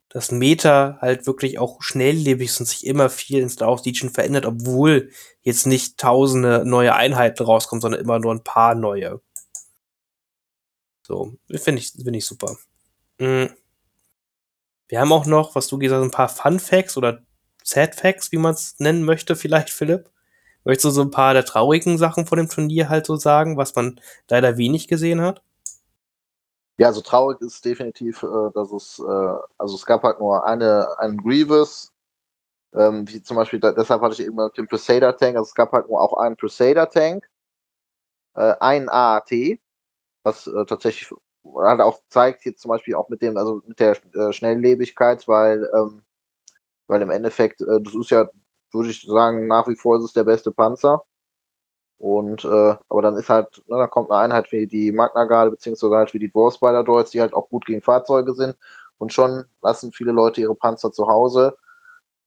das Meta halt wirklich auch schnelllebig ist und sich immer viel in Star Wars Legion verändert, obwohl jetzt nicht tausende neue Einheiten rauskommen, sondern immer nur ein paar neue. So, finde ich, finde ich super. Mhm. Wir haben auch noch, was du gesagt hast, ein paar Fun Facts oder Sad Facts, wie man es nennen möchte, vielleicht, Philipp. Möchtest du so ein paar der traurigen Sachen von dem Turnier halt so sagen, was man leider wenig gesehen hat? Ja, so traurig ist definitiv, äh, dass es, äh, also es gab halt nur eine, einen Grievous, ähm, wie zum Beispiel, deshalb hatte ich eben den Crusader Tank, also es gab halt nur auch einen Crusader Tank, äh, einen AAT, was äh, tatsächlich halt auch zeigt, jetzt zum Beispiel auch mit dem, also mit der äh, Schnelllebigkeit, weil, ähm, weil im Endeffekt, äh, das ist ja, würde ich sagen, nach wie vor ist es der beste Panzer. Und äh, aber dann ist halt, ne, da kommt eine Einheit wie die Magna Garde, beziehungsweise halt wie die Dwarf Spider Droids, die halt auch gut gegen Fahrzeuge sind. Und schon lassen viele Leute ihre Panzer zu Hause.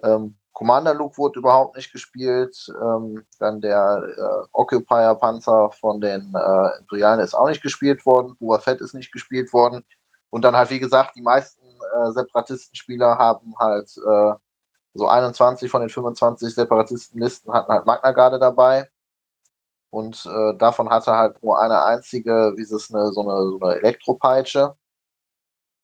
Ähm, Commander Luke wurde überhaupt nicht gespielt. Ähm, dann der äh, Occupier Panzer von den äh, Imperialen ist auch nicht gespielt worden. Boba Fett ist nicht gespielt worden. Und dann halt, wie gesagt, die meisten äh, Separatistenspieler haben halt äh, so 21 von den 25 Separatistenlisten hatten halt Magna Garde dabei. Und äh, davon hatte halt nur eine einzige, wie ist es, eine, so eine, so eine Elektropeitsche.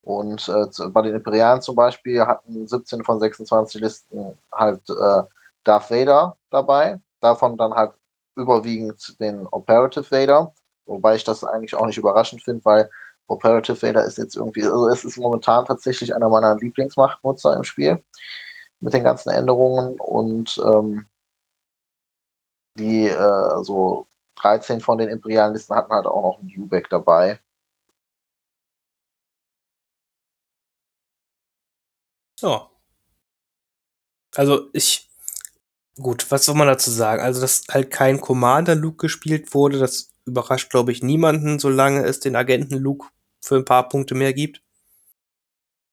Und äh, bei den Imperialen zum Beispiel hatten 17 von 26 Listen halt äh, Darth Vader dabei. Davon dann halt überwiegend den Operative Vader. Wobei ich das eigentlich auch nicht überraschend finde, weil Operative Vader ist jetzt irgendwie, also es ist momentan tatsächlich einer meiner Lieblingsmachtnutzer im Spiel mit den ganzen Änderungen und ähm, die äh, so 13 von den Imperialisten hatten halt auch noch einen Ubeck dabei. Ja. Also ich. Gut, was soll man dazu sagen? Also, dass halt kein Commander Luke gespielt wurde, das überrascht, glaube ich, niemanden, solange es den Agenten Luke für ein paar Punkte mehr gibt.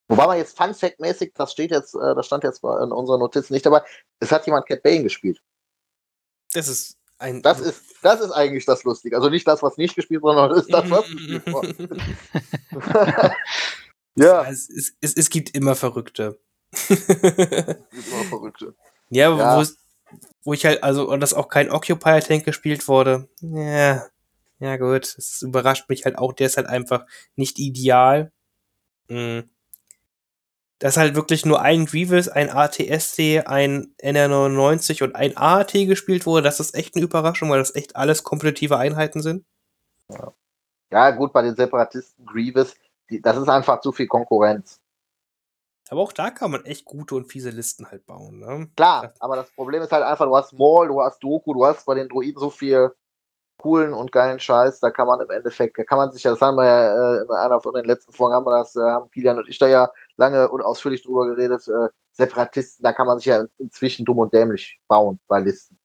Wobei man jetzt Fun Fact mäßig, das steht jetzt, äh, das stand jetzt in unserer Notiz nicht dabei, es hat jemand Cat Bane gespielt. Das ist ein. Das ist, das ist eigentlich das Lustige. Also nicht das, was nicht gespielt wurde, sondern das ist das, was [laughs] gespielt wurde. [laughs] ja. Es, es, es, es, gibt immer Verrückte. es gibt immer Verrückte. Ja, ja. Wo, wo ich halt, also, dass auch kein Occupier-Tank gespielt wurde. Ja. Ja, gut. Es überrascht mich halt auch. Der ist halt einfach nicht ideal. Mhm dass halt wirklich nur ein Grievous, ein ATSC, ein NR99 und ein AAT gespielt wurde, das ist echt eine Überraschung, weil das echt alles kompetitive Einheiten sind. Ja, ja gut, bei den Separatisten Grievous, die, das ist einfach zu viel Konkurrenz. Aber auch da kann man echt gute und fiese Listen halt bauen. Ne? Klar, aber das Problem ist halt einfach, du hast Maul, du hast Doku, du hast bei den Druiden so viel coolen und geilen Scheiß, da kann man im Endeffekt, da kann man sich, das haben wir ja äh, in einer von den letzten Folgen, haben wir das, äh, haben Kilian und ich da ja lange und ausführlich drüber geredet, äh, Separatisten, da kann man sich ja inzwischen dumm und dämlich bauen bei Listen.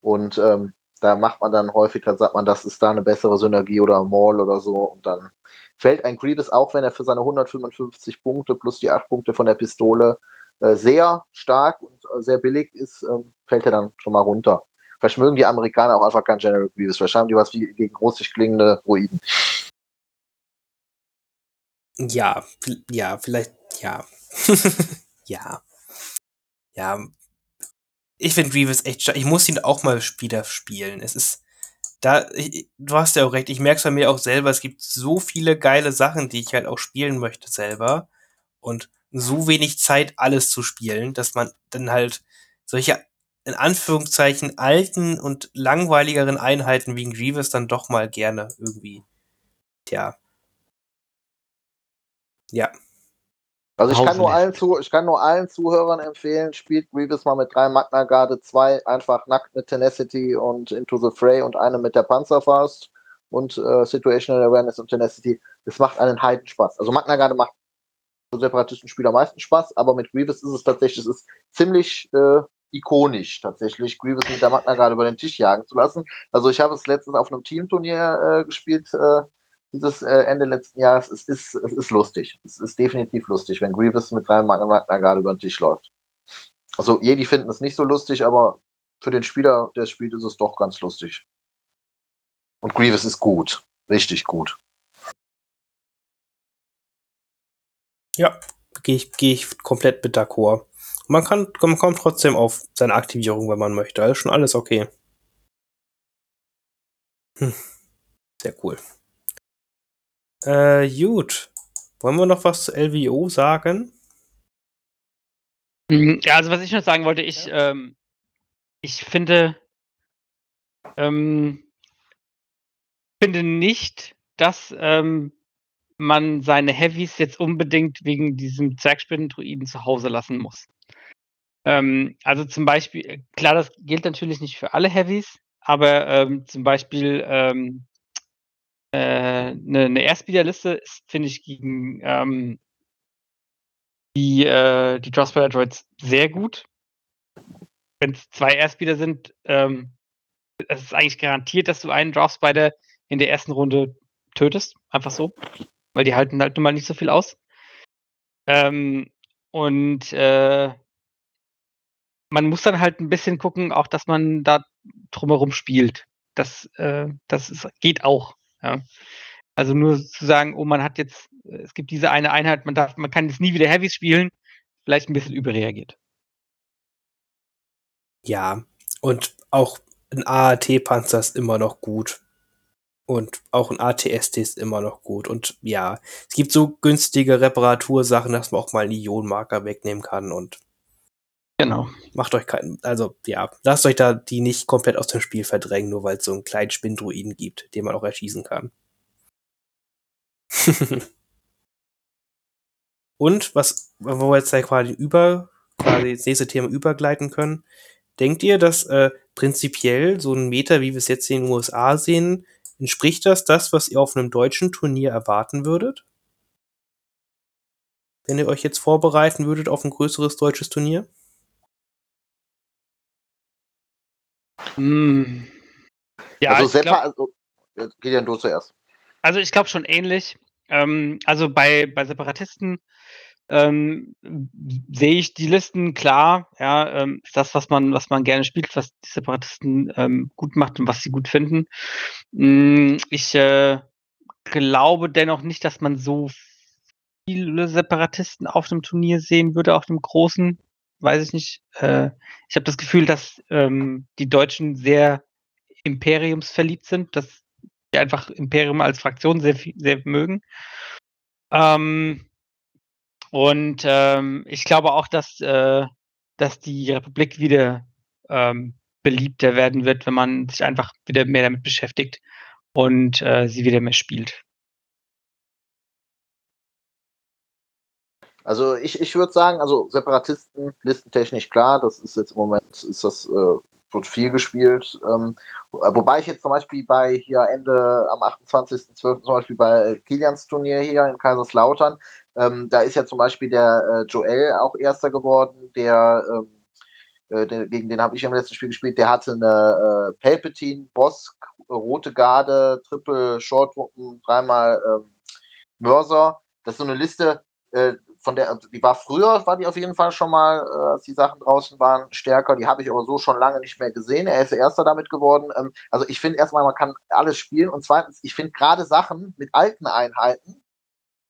Und ähm, da macht man dann häufig, dann sagt man, das ist da eine bessere Synergie oder Mall oder so und dann fällt ein Grievous auch, wenn er für seine 155 Punkte plus die 8 Punkte von der Pistole äh, sehr stark und äh, sehr billig ist, ähm, fällt er dann schon mal runter. Vielleicht mögen die Amerikaner auch einfach kein General Grievous. Vielleicht haben die was wie gegen russisch klingende Ruiden. Ja, ja, vielleicht, ja. [laughs] ja. Ja. Ich finde Grievous echt stark. Ich muss ihn auch mal wieder spielen. Es ist, da, ich, du hast ja auch recht, ich merke es bei mir auch selber, es gibt so viele geile Sachen, die ich halt auch spielen möchte selber. Und so wenig Zeit, alles zu spielen, dass man dann halt solche, in Anführungszeichen, alten und langweiligeren Einheiten wie ein Grievous dann doch mal gerne irgendwie, tja, ja. Also ich kann, nur allen zu, ich kann nur allen Zuhörern empfehlen, spielt Grievous mal mit drei Magna Garde, zwei einfach nackt mit Tenacity und Into the Fray und eine mit der Panzerfaust und äh, Situational Awareness und Tenacity. Das macht einen Heidenspaß. Also Magna Garde macht für Separatistenspieler meistens Spaß, aber mit Grievous ist es tatsächlich, es ist ziemlich, äh, ikonisch tatsächlich, Grievous mit der Magna gerade über den Tisch jagen zu lassen. Also ich habe es letztens auf einem Teamturnier äh, gespielt, äh, dieses äh, Ende letzten Jahres. Es ist, es ist lustig. Es ist definitiv lustig, wenn Grievous mit seinem Magna Magna gerade über den Tisch läuft. Also Jedi finden es nicht so lustig, aber für den Spieler, der spielt, ist es doch ganz lustig. Und Grievous ist gut. Richtig gut. Ja, gehe ich, geh ich komplett mit d'accord. Man kann, man kommt trotzdem auf seine Aktivierung, wenn man möchte. Also schon alles okay. Hm. Sehr cool. Äh, gut. Wollen wir noch was zu LVO sagen? Hm, ja, also was ich noch sagen wollte, ich, ähm, ich finde, ähm, finde nicht, dass ähm, man seine Heavies jetzt unbedingt wegen diesem Zwergspinnen-Druiden zu Hause lassen muss. Ähm, also zum Beispiel, klar, das gilt natürlich nicht für alle Heavies, aber ähm, zum Beispiel ähm, äh, eine, eine Airspeeder-Liste ist, finde ich, gegen ähm, die, äh, die Drossfighter Droids sehr gut. Wenn es zwei Airspeeder sind, ähm, es ist eigentlich garantiert, dass du einen Drossfighter in der ersten Runde tötest. Einfach so weil die halten halt nun mal nicht so viel aus. Ähm, und äh, man muss dann halt ein bisschen gucken, auch dass man da drumherum spielt. Das, äh, das ist, geht auch. Ja. Also nur zu sagen, oh, man hat jetzt, es gibt diese eine Einheit, man darf, man kann jetzt nie wieder Heavies spielen, vielleicht ein bisschen überreagiert. Ja, und auch ein AAT-Panzer ist immer noch gut. Und auch ein ATST ist immer noch gut. Und ja, es gibt so günstige Reparatursachen, dass man auch mal einen Ionenmarker wegnehmen kann und Genau. Macht euch keinen, also ja, lasst euch da die nicht komplett aus dem Spiel verdrängen, nur weil es so einen kleinen Spindruiden gibt, den man auch erschießen kann. [laughs] und was, wo wir jetzt ja quasi über, quasi ins nächste Thema übergleiten können, denkt ihr, dass äh, prinzipiell so ein Meter, wie wir es jetzt in den USA sehen, Entspricht das das, was ihr auf einem deutschen Turnier erwarten würdet? Wenn ihr euch jetzt vorbereiten würdet auf ein größeres deutsches Turnier? Hm. Ja, also, Seppa, also geht ja du zuerst. Also ich glaube schon ähnlich. Ähm, also bei, bei Separatisten ähm, sehe ich die Listen klar. Ja, ähm, ist das, was man, was man gerne spielt, was die Separatisten ähm, gut macht und was sie gut finden. Mm, ich äh, glaube dennoch nicht, dass man so viele Separatisten auf dem Turnier sehen würde, auf dem großen. Weiß ich nicht. Äh, ich habe das Gefühl, dass ähm, die Deutschen sehr imperiumsverliebt sind, dass die einfach Imperium als Fraktion sehr, sehr mögen. Ähm, und ähm, ich glaube auch, dass, äh, dass die Republik wieder ähm, beliebter werden wird, wenn man sich einfach wieder mehr damit beschäftigt und äh, sie wieder mehr spielt. Also ich, ich würde sagen, also Separatisten, listentechnisch klar, das ist jetzt im Moment, ist das, äh, wird viel gespielt. Ähm, wobei ich jetzt zum Beispiel bei hier Ende am 28.12. zum Beispiel bei Kilians Turnier hier in Kaiserslautern, ähm, da ist ja zum Beispiel der äh, Joel auch Erster geworden, der, ähm, äh, der gegen den habe ich im letzten Spiel gespielt, der hatte eine äh, Palpatine, Boss, Rote Garde, Triple Shortwuppen, dreimal ähm, Mörser. Das ist so eine Liste, äh, von der, die war früher, war die auf jeden Fall schon mal, äh, als die Sachen draußen waren, stärker. Die habe ich aber so schon lange nicht mehr gesehen. Er ist Erster damit geworden. Ähm, also ich finde erstmal, man kann alles spielen. Und zweitens, ich finde gerade Sachen mit alten Einheiten,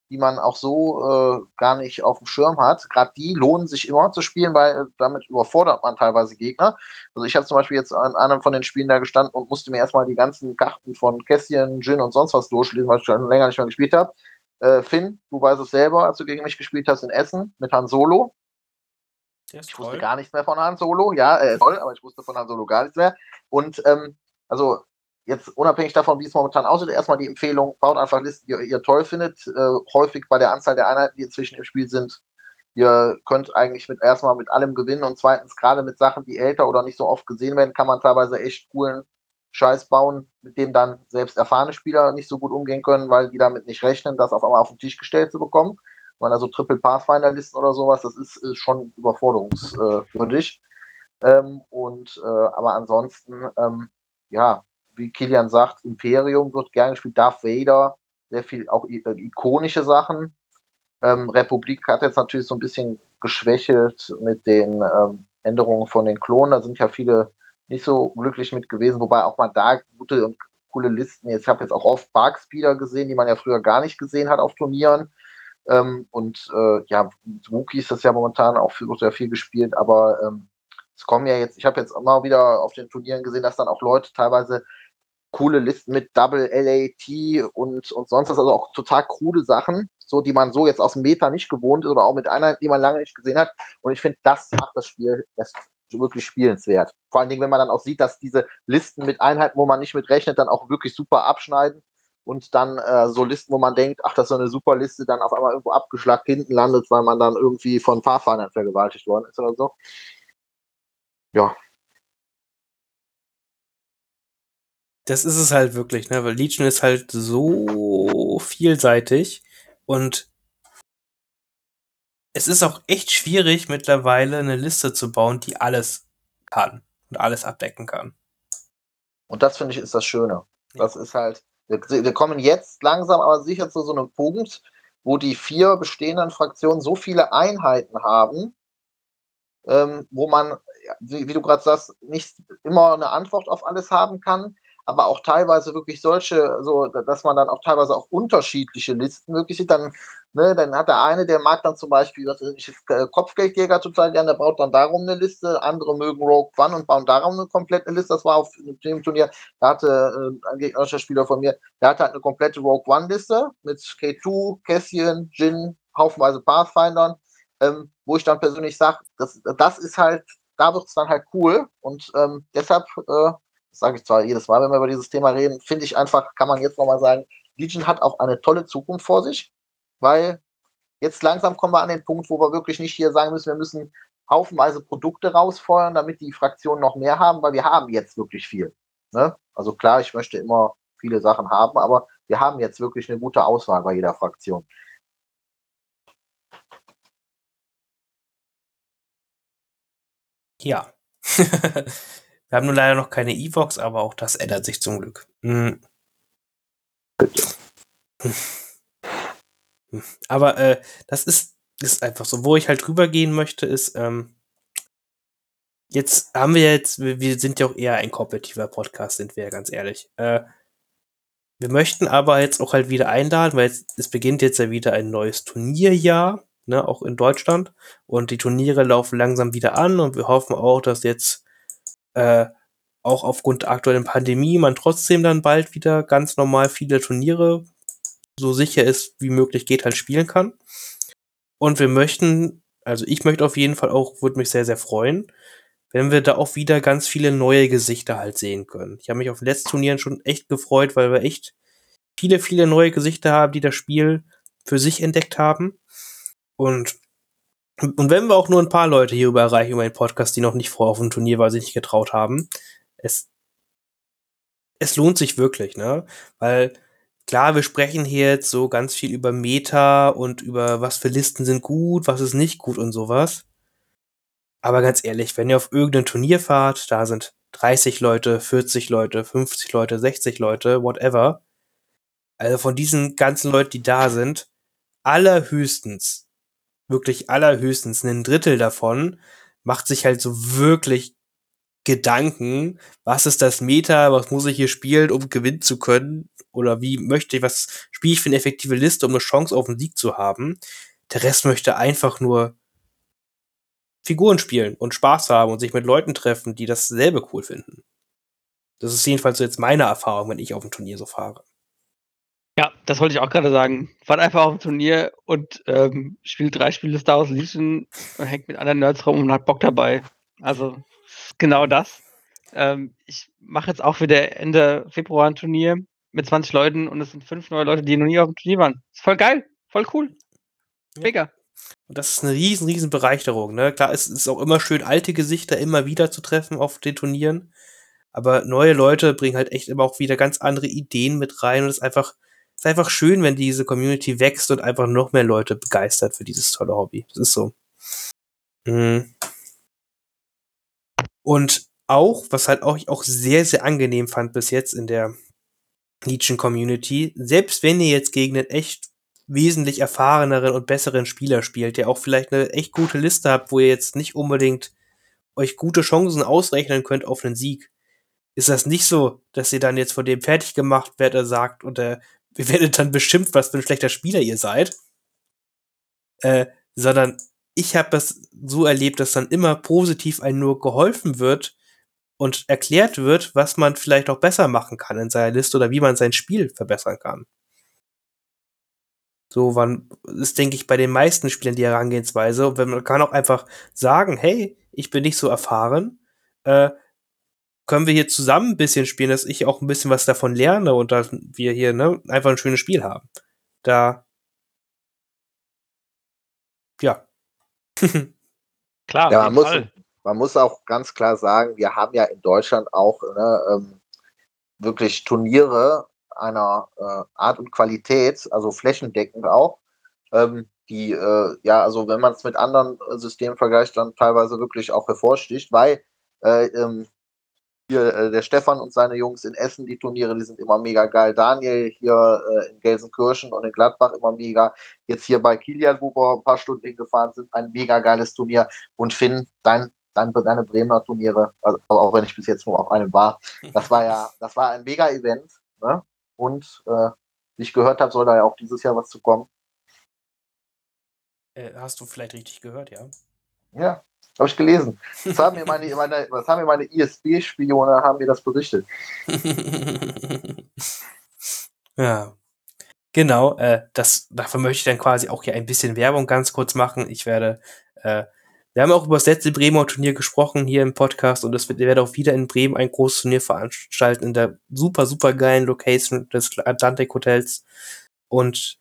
die man auch so äh, gar nicht auf dem Schirm hat. Gerade die lohnen sich immer zu spielen, weil äh, damit überfordert man teilweise Gegner. Also ich habe zum Beispiel jetzt an einem von den Spielen da gestanden und musste mir erstmal die ganzen Karten von Kästchen, Gin und sonst was durchlesen, weil ich schon länger nicht mehr gespielt habe. Äh, Finn, du weißt es selber, als du gegen mich gespielt hast in Essen mit Han Solo. Ich wusste gar nichts mehr von Han Solo, ja, äh, toll, aber ich wusste von Han Solo gar nichts mehr. Und ähm, also jetzt unabhängig davon, wie es momentan aussieht, erstmal die Empfehlung, baut einfach Listen, die ihr toll findet. Äh, häufig bei der Anzahl der Einheiten, die inzwischen im Spiel sind. Ihr könnt eigentlich mit erstmal mit allem gewinnen und zweitens gerade mit Sachen, die älter oder nicht so oft gesehen werden, kann man teilweise echt coolen Scheiß bauen, mit dem dann selbst erfahrene Spieler nicht so gut umgehen können, weil die damit nicht rechnen, das auf einmal auf den Tisch gestellt zu bekommen. Weil also Triple Pathfinder Listen oder sowas, das ist, ist schon überforderungswürdig. Ähm, und äh, aber ansonsten, ähm, ja, wie Kilian sagt, Imperium wird gerne gespielt, Darth Vader, sehr viel auch äh, ikonische Sachen. Ähm, Republik hat jetzt natürlich so ein bisschen geschwächelt mit den ähm, Änderungen von den Klonen. Da sind ja viele nicht so glücklich mit gewesen, wobei auch mal da gute und coole Listen. Jetzt habe jetzt auch oft Barkspeeder gesehen, die man ja früher gar nicht gesehen hat auf Turnieren. Ähm, und äh, ja, Wookie ist das ja momentan auch viel, ja viel gespielt, aber ähm, es kommen ja jetzt, ich habe jetzt immer wieder auf den Turnieren gesehen, dass dann auch Leute teilweise coole Listen mit Double LAT und, und sonst was, also auch total krude Sachen, so die man so jetzt aus dem Meta nicht gewohnt ist oder auch mit einer, die man lange nicht gesehen hat. Und ich finde, das macht das Spiel erst wirklich spielenswert. Vor allen Dingen, wenn man dann auch sieht, dass diese Listen mit Einheiten, wo man nicht mit rechnet, dann auch wirklich super abschneiden und dann äh, so Listen, wo man denkt, ach, das ist so eine super Liste, dann auf einmal irgendwo abgeschlagt hinten landet, weil man dann irgendwie von Fahrfahndern vergewaltigt worden ist oder so. Ja, das ist es halt wirklich, ne? Weil Legion ist halt so vielseitig und es ist auch echt schwierig mittlerweile eine Liste zu bauen, die alles kann und alles abdecken kann. Und das finde ich ist das Schöne. Das ist halt, wir, wir, kommen jetzt langsam aber sicher zu so einem Punkt, wo die vier bestehenden Fraktionen so viele Einheiten haben, ähm, wo man, wie, wie du gerade sagst, nicht immer eine Antwort auf alles haben kann, aber auch teilweise wirklich solche, so, dass man dann auch teilweise auch unterschiedliche Listen wirklich sieht. Dann, ne, dann hat der eine, der mag dann zum Beispiel, was ich, äh, Kopfgeldjäger total gerne, der baut dann darum eine Liste, andere mögen Rogue One und bauen darum eine komplette Liste. Das war auf dem Turnier, da hatte äh, ein gegnerischer Spieler von mir, der hatte halt eine komplette Rogue One-Liste mit K2, Cassian, Jin, haufenweise Pathfindern, ähm, wo ich dann persönlich sage, das, das ist halt, da wird es dann halt cool und ähm, deshalb äh, sage ich zwar jedes Mal, wenn wir über dieses Thema reden, finde ich einfach, kann man jetzt nochmal sagen, Legion hat auch eine tolle Zukunft vor sich, weil jetzt langsam kommen wir an den Punkt, wo wir wirklich nicht hier sagen müssen, wir müssen haufenweise Produkte rausfeuern, damit die Fraktionen noch mehr haben, weil wir haben jetzt wirklich viel. Ne? Also klar, ich möchte immer viele Sachen haben, aber wir haben jetzt wirklich eine gute Auswahl bei jeder Fraktion. Ja. [laughs] Wir haben nur leider noch keine Evox, aber auch das ändert sich zum Glück. Mhm. Aber äh, das ist, ist einfach so. Wo ich halt drüber gehen möchte, ist, ähm, jetzt haben wir jetzt, wir, wir, sind ja auch eher ein kompetitiver Podcast, sind wir ja ganz ehrlich. Äh, wir möchten aber jetzt auch halt wieder einladen, weil jetzt, es beginnt jetzt ja wieder ein neues Turnierjahr, ne, auch in Deutschland. Und die Turniere laufen langsam wieder an und wir hoffen auch, dass jetzt äh, auch aufgrund der aktuellen Pandemie man trotzdem dann bald wieder ganz normal viele Turniere, so sicher ist wie möglich geht, halt spielen kann. Und wir möchten, also ich möchte auf jeden Fall auch, würde mich sehr, sehr freuen, wenn wir da auch wieder ganz viele neue Gesichter halt sehen können. Ich habe mich auf den letzten Turnieren schon echt gefreut, weil wir echt viele, viele neue Gesichter haben, die das Spiel für sich entdeckt haben. Und und wenn wir auch nur ein paar Leute hierüber erreichen über den Podcast, die noch nicht vor auf dem Turnier, weil sie nicht getraut haben, es, es lohnt sich wirklich, ne? Weil klar, wir sprechen hier jetzt so ganz viel über Meta und über was für Listen sind gut, was ist nicht gut und sowas. Aber ganz ehrlich, wenn ihr auf irgendein Turnier fahrt, da sind 30 Leute, 40 Leute, 50 Leute, 60 Leute, whatever. Also von diesen ganzen Leuten, die da sind, allerhöchstens wirklich allerhöchstens ein Drittel davon macht sich halt so wirklich Gedanken, was ist das Meta, was muss ich hier spielen, um gewinnen zu können, oder wie möchte ich, was spiele ich für eine effektive Liste, um eine Chance auf den Sieg zu haben. Der Rest möchte einfach nur Figuren spielen und Spaß haben und sich mit Leuten treffen, die dasselbe cool finden. Das ist jedenfalls so jetzt meine Erfahrung, wenn ich auf ein Turnier so fahre. Ja, das wollte ich auch gerade sagen. Fahrt einfach auf ein Turnier und ähm, spielt drei Spiele Star Wars Legion und hängt mit anderen Nerds rum und hat Bock dabei. Also genau das. Ähm, ich mache jetzt auch wieder Ende Februar ein Turnier mit 20 Leuten und es sind fünf neue Leute, die noch nie auf dem Turnier waren. Ist voll geil, voll cool. Mega. Ja. Und das ist eine riesen, riesen Bereicherung. Ne? Klar, es ist auch immer schön, alte Gesichter immer wieder zu treffen auf den Turnieren. Aber neue Leute bringen halt echt immer auch wieder ganz andere Ideen mit rein und es ist einfach es ist einfach schön, wenn diese Community wächst und einfach noch mehr Leute begeistert für dieses tolle Hobby. Das ist so. Mhm. Und auch, was halt auch, ich auch sehr, sehr angenehm fand bis jetzt in der Legion Community, selbst wenn ihr jetzt gegen einen echt wesentlich erfahreneren und besseren Spieler spielt, der auch vielleicht eine echt gute Liste habt, wo ihr jetzt nicht unbedingt euch gute Chancen ausrechnen könnt auf einen Sieg, ist das nicht so, dass ihr dann jetzt von dem fertig gemacht werdet, er sagt, und äh, ihr werdet dann beschimpft, was für ein schlechter Spieler ihr seid. Äh, sondern ich habe das so erlebt, dass dann immer positiv einem nur geholfen wird und erklärt wird, was man vielleicht auch besser machen kann in seiner Liste oder wie man sein Spiel verbessern kann. So wann ist, denke ich, bei den meisten Spielen die Herangehensweise. Und wenn man kann auch einfach sagen, hey, ich bin nicht so erfahren, äh, können wir hier zusammen ein bisschen spielen, dass ich auch ein bisschen was davon lerne und dass wir hier ne, einfach ein schönes Spiel haben. Da, ja. Klar, Ja, man muss, man muss auch ganz klar sagen, wir haben ja in Deutschland auch ne, ähm, wirklich Turniere einer äh, Art und Qualität, also flächendeckend auch, ähm, die, äh, ja, also wenn man es mit anderen äh, Systemen vergleicht, dann teilweise wirklich auch hervorsticht, weil äh, ähm, hier äh, der Stefan und seine Jungs in Essen, die Turniere, die sind immer mega geil. Daniel hier äh, in Gelsenkirchen und in Gladbach immer mega. Jetzt hier bei Kilian, wo wir ein paar Stunden hingefahren sind, ein mega geiles Turnier. Und Finn, dein, dein, deine Bremer Turniere, also auch wenn ich bis jetzt nur auf einem war, das war ja, das war ein mega Event. Ne? Und äh, wie ich gehört habe, soll da ja auch dieses Jahr was zu kommen. Äh, hast du vielleicht richtig gehört, ja? Ja, habe ich gelesen. Das haben mir meine, meine, was haben mir meine ISB-Spione, haben mir das berichtet. [laughs] ja. Genau, äh, das, dafür möchte ich dann quasi auch hier ein bisschen Werbung ganz kurz machen. Ich werde, äh, wir haben auch über das letzte Bremer Turnier gesprochen hier im Podcast und es wird, ich werde auch wieder in Bremen ein großes Turnier veranstalten in der super, super geilen Location des Atlantic Hotels. Und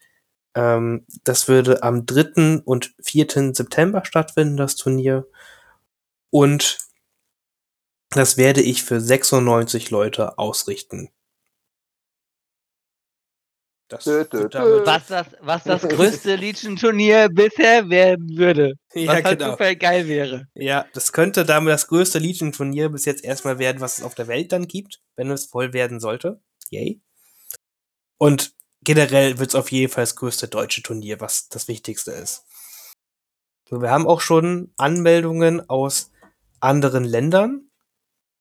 ähm, das würde am 3. und 4. September stattfinden, das Turnier. Und das werde ich für 96 Leute ausrichten. Das Dö, dö, wird dö. damit- Was das, was das größte [laughs] Legion-Turnier bisher werden würde. ja, was halt genau. super geil wäre. Ja, das könnte damit das größte Legion-Turnier bis jetzt erstmal werden, was es auf der Welt dann gibt, wenn es voll werden sollte. Yay. Und generell wird es auf jeden Fall das größte deutsche Turnier, was das Wichtigste ist. So, wir haben auch schon Anmeldungen aus anderen Ländern.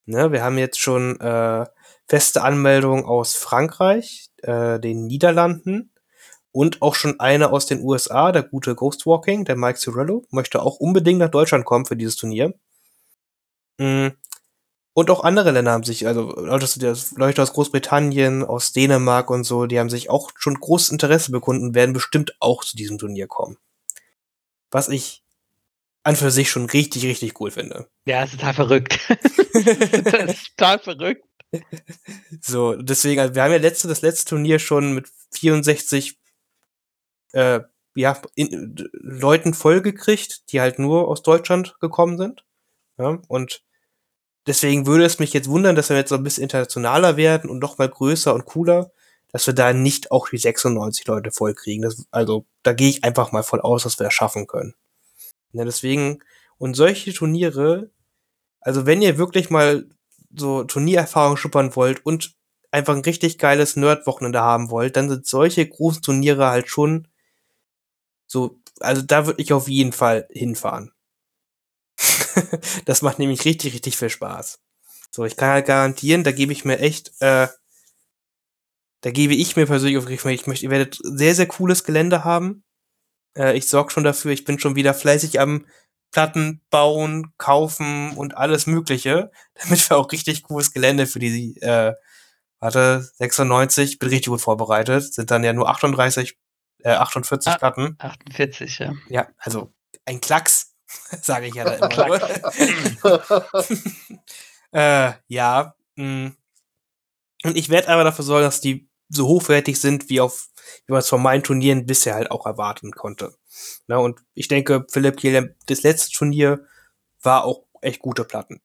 Ne, wir haben jetzt schon äh, feste Anmeldungen aus Frankreich, äh, den Niederlanden und auch schon eine aus den USA, der gute Ghostwalking, der Mike Cirillo, möchte auch unbedingt nach Deutschland kommen für dieses Turnier. Mm. Und auch andere Länder haben sich, also Leute aus- Großbritannien, aus Dänemark und so, die haben sich auch schon großes Interesse bekunden und werden bestimmt auch zu diesem Turnier kommen. Was ich an für sich schon richtig, richtig cool finde. Ja, ist total verrückt. [laughs] das ist total verrückt. So, deswegen, also wir haben ja letzte, das letzte Turnier schon mit 64 äh, ja, in, Leuten vollgekriegt, die halt nur aus Deutschland gekommen sind. Ja, und deswegen würde es mich jetzt wundern, dass wir jetzt so ein bisschen internationaler werden und noch mal größer und cooler, dass wir da nicht auch die 96 Leute vollkriegen. Das, also, da gehe ich einfach mal voll aus, dass wir das schaffen können. Ja, deswegen, und solche Turniere, also wenn ihr wirklich mal so Turniererfahrung schuppern wollt und einfach ein richtig geiles Nerd-Wochenende haben wollt, dann sind solche großen Turniere halt schon so, also da würde ich auf jeden Fall hinfahren. [laughs] das macht nämlich richtig, richtig viel Spaß. So, ich kann halt garantieren, da gebe ich mir echt, äh, da gebe ich mir persönlich auf, ich möchte, ihr werdet sehr, sehr cooles Gelände haben. Äh, ich sorge schon dafür, ich bin schon wieder fleißig am Platten bauen, kaufen und alles Mögliche, [laughs] damit wir auch richtig cooles Gelände für die, äh, warte, 96, bin richtig gut vorbereitet, sind dann ja nur 38, äh, 48 Ah. Platten. 48, ja. Ja, also ein Klacks, [laughs] sage ich ja da immer. nur. [laughs] äh, ja. Mh. Und ich werde aber dafür sorgen, dass die so hochwertig sind, wie auf, wie man es von meinen Turnieren bisher halt auch erwarten konnte. Na, und ich denke, Philipp Kiel, das letzte Turnier war auch echt gute Platten.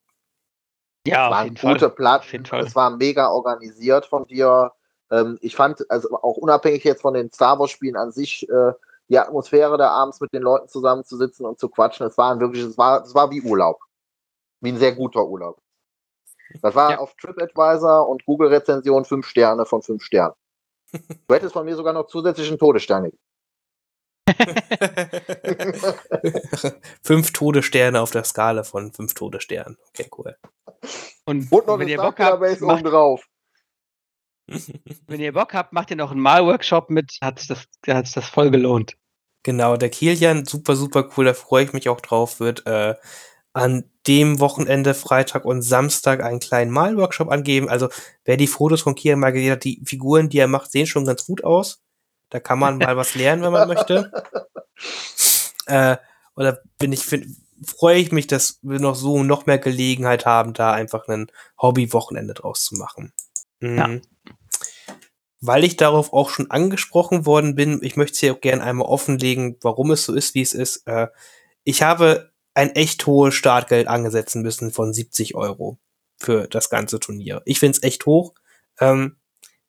Ja, auf waren jeden Fall. gute Auf Platten. jeden Fall. Es war mega organisiert von dir. Ähm, ich fand, also auch unabhängig jetzt von den Star Wars-Spielen an sich, äh, die Atmosphäre da abends mit den Leuten zusammenzusitzen und zu quatschen, es war wirklich, es war, es war wie Urlaub. wie ein sehr guter Urlaub. Das war ja. auf TripAdvisor und Google-Rezension fünf Sterne von fünf Sternen. [laughs] Du hättest von mir sogar noch zusätzlichen Todessterne. [laughs] fünf Todessterne auf der Skala von fünf Todessternen. Okay, cool. Und, und noch wenn ihr Bock habt, macht, drauf. [laughs] wenn ihr Bock habt, macht ihr noch einen Malworkshop mit. Hat sich das, hat sich das voll gelohnt. Genau, der Kilian, super, super cool, da freue ich mich auch drauf, wird äh, an dem Wochenende, Freitag und Samstag, einen kleinen Malworkshop angeben. Also, wer die Fotos von Kilian mal gesehen hat, die Figuren, die er macht, sehen schon ganz gut aus. Da kann man mal was lernen, wenn man möchte. [laughs] Äh, und da bin ich, freue ich mich, dass wir noch so noch mehr Gelegenheit haben, da einfach ein Hobby-Wochenende draus zu machen. Mhm. Ja. Weil ich darauf auch schon angesprochen worden bin, ich möchte es hier auch gerne einmal offenlegen, warum es so ist, wie es ist. Äh, ich habe ein echt hohes Startgeld angesetzen müssen von 70 Euro für das ganze Turnier. Ich finde es echt hoch. Ähm,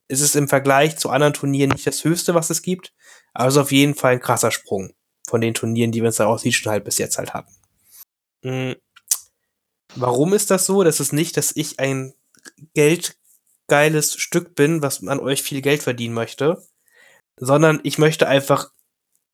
es ist im Vergleich zu anderen Turnieren nicht das höchste, was es gibt, aber es ist auf jeden Fall ein krasser Sprung von den Turnieren, die wir uns da aus schon halt bis jetzt halt hatten. Mhm. Warum ist das so? Das ist nicht, dass ich ein geldgeiles Stück bin, was an euch viel Geld verdienen möchte, sondern ich möchte einfach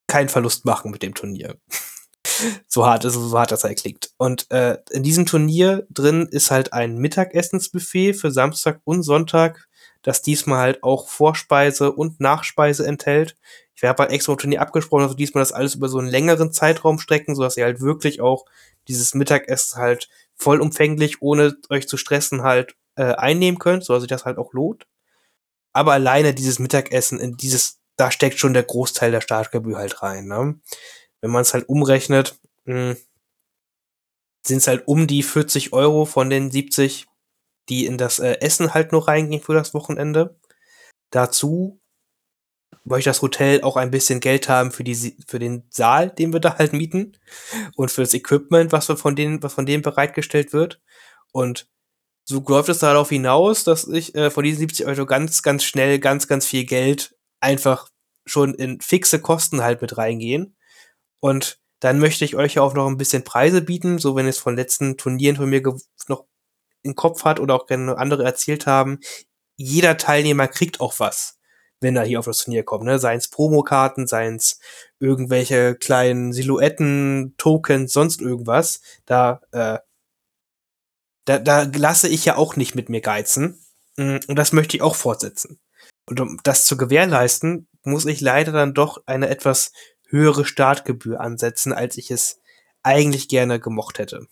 keinen Verlust machen mit dem Turnier. [laughs] so hart ist so hart das halt klingt. Und äh, in diesem Turnier drin ist halt ein Mittagessensbuffet für Samstag und Sonntag, das diesmal halt auch Vorspeise und Nachspeise enthält. Ich habe halt extra im Turnier abgesprochen, dass wir diesmal das alles über so einen längeren Zeitraum strecken, sodass ihr halt wirklich auch dieses Mittagessen halt vollumfänglich, ohne euch zu stressen, halt äh, einnehmen könnt, sodass sich das halt auch lohnt. Aber alleine dieses Mittagessen, in dieses, da steckt schon der Großteil der Startgebühr halt rein. Ne? wenn man es halt umrechnet, hm, sind es halt um die 40 Euro von den 70, die in das äh, Essen halt nur reingehen für das Wochenende. Dazu möchte das Hotel auch ein bisschen Geld haben für, die, für den Saal, den wir da halt mieten und für das Equipment, was wir von denen, was von denen bereitgestellt wird. Und so läuft es darauf hinaus, dass ich äh, von diesen 70 Euro ganz, ganz schnell ganz, ganz viel Geld einfach schon in fixe Kosten halt mit reingehen. Und dann möchte ich euch auch noch ein bisschen Preise bieten, so wenn es von letzten Turnieren von mir noch im Kopf hat oder auch gerne andere erzählt haben. Jeder Teilnehmer kriegt auch was, wenn er hier auf das Turnier kommt. Ne? Seien es Promokarten, seien es irgendwelche kleinen Silhouetten, Tokens, sonst irgendwas. Da, äh, da, da lasse ich ja auch nicht mit mir geizen. Mm, und das möchte ich auch fortsetzen. Und um das zu gewährleisten, muss ich leider dann doch eine etwas höhere Startgebühr ansetzen, als ich es eigentlich gerne gemocht hätte.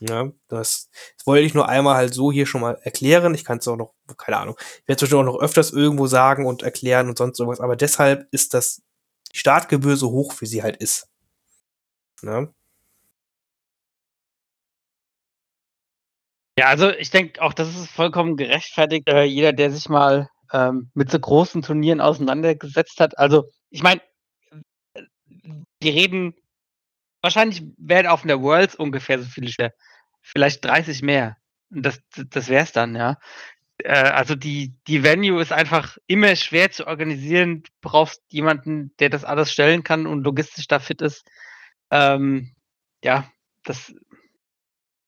Ja, das, das wollte ich nur einmal halt so hier schon mal erklären. Ich kann es auch noch, keine Ahnung, ich werde es auch noch öfters irgendwo sagen und erklären und sonst irgendwas, aber deshalb ist das die Startgebühr so hoch, wie sie halt ist. Ja. Ja, also ich denke auch, das ist vollkommen gerechtfertigt. Äh, jeder, der sich mal ähm, mit so großen Turnieren auseinandergesetzt hat. Also, ich meine, die reden, wahrscheinlich werden auf der Worlds ungefähr so viele Spieler, vielleicht 30 mehr. Das, das wäre es dann, ja. Äh, also die, die Venue ist einfach immer schwer zu organisieren. Du brauchst jemanden, der das alles stellen kann und logistisch da fit ist. Ähm, ja, das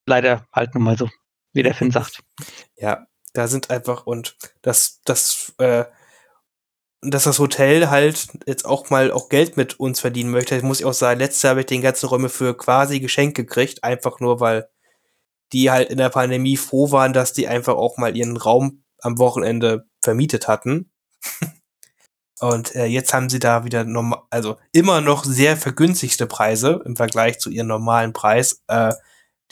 leider halt nun mal so, wie der Finn sagt. Ja, da sind einfach und das, das äh, dass das Hotel halt jetzt auch mal auch Geld mit uns verdienen möchte. Das muss ich auch sagen, letztes Jahr habe ich den ganzen Räume für quasi Geschenk gekriegt, einfach nur weil die halt in der Pandemie froh waren, dass die einfach auch mal ihren Raum am Wochenende vermietet hatten. [laughs] Und äh, jetzt haben sie da wieder normal, also immer noch sehr vergünstigste Preise im Vergleich zu ihrem normalen Preis, äh,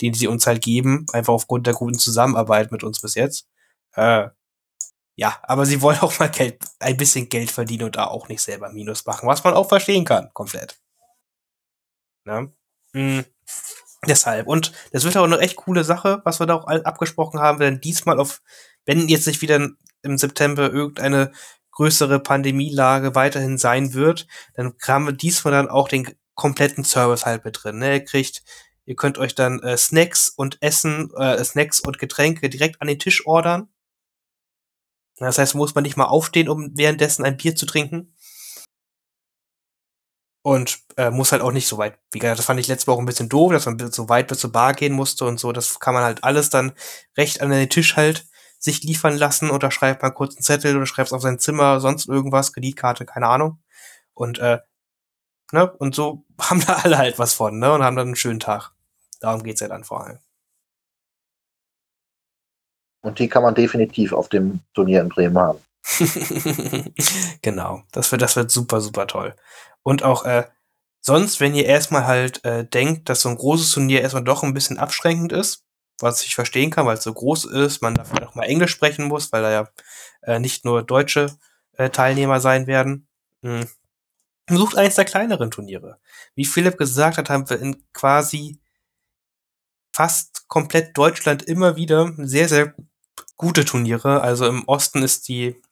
den sie uns halt geben, einfach aufgrund der guten Zusammenarbeit mit uns bis jetzt. Äh, ja, aber sie wollen [laughs] auch mal Geld, ein bisschen Geld verdienen und da auch nicht selber Minus machen, was man auch verstehen kann, komplett. Ne? Mhm. Deshalb. Und das wird auch eine echt coole Sache, was wir da auch abgesprochen haben, denn diesmal auf, wenn jetzt nicht wieder im September irgendeine größere Pandemielage weiterhin sein wird, dann haben wir diesmal dann auch den kompletten Service halt mit drin. Ne? Ihr kriegt, ihr könnt euch dann äh, Snacks und Essen, äh, Snacks und Getränke direkt an den Tisch ordern. Das heißt, muss man nicht mal aufstehen, um währenddessen ein Bier zu trinken. und äh, muss halt auch nicht so weit. Wie gesagt, das fand ich letzte Woche ein bisschen doof, dass man so weit bis zur Bar gehen musste und so. Das kann man halt alles dann recht an den Tisch halt sich liefern lassen oder schreibt mal kurz einen Zettel oder schreibt es auf sein Zimmer, sonst irgendwas, Kreditkarte, keine Ahnung. Und äh, ne, und so [laughs] haben da alle halt was von, ne? Und haben dann einen schönen Tag. Darum geht's ja dann vor allem. Und die kann man definitiv auf dem Turnier in Bremen haben. [laughs] genau, das wird, das wird super, super toll. Und auch äh, sonst, wenn ihr erstmal halt äh, denkt, dass so ein großes Turnier erstmal doch ein bisschen abschränkend ist, was ich verstehen kann, weil es so groß ist, man dafür auch mal Englisch sprechen muss, weil da ja äh, nicht nur deutsche äh, Teilnehmer sein werden. Hm. Sucht eins der kleineren Turniere. Wie Philipp gesagt hat, haben wir in quasi fast komplett Deutschland immer wieder sehr, sehr gute Turniere. Also im Osten ist die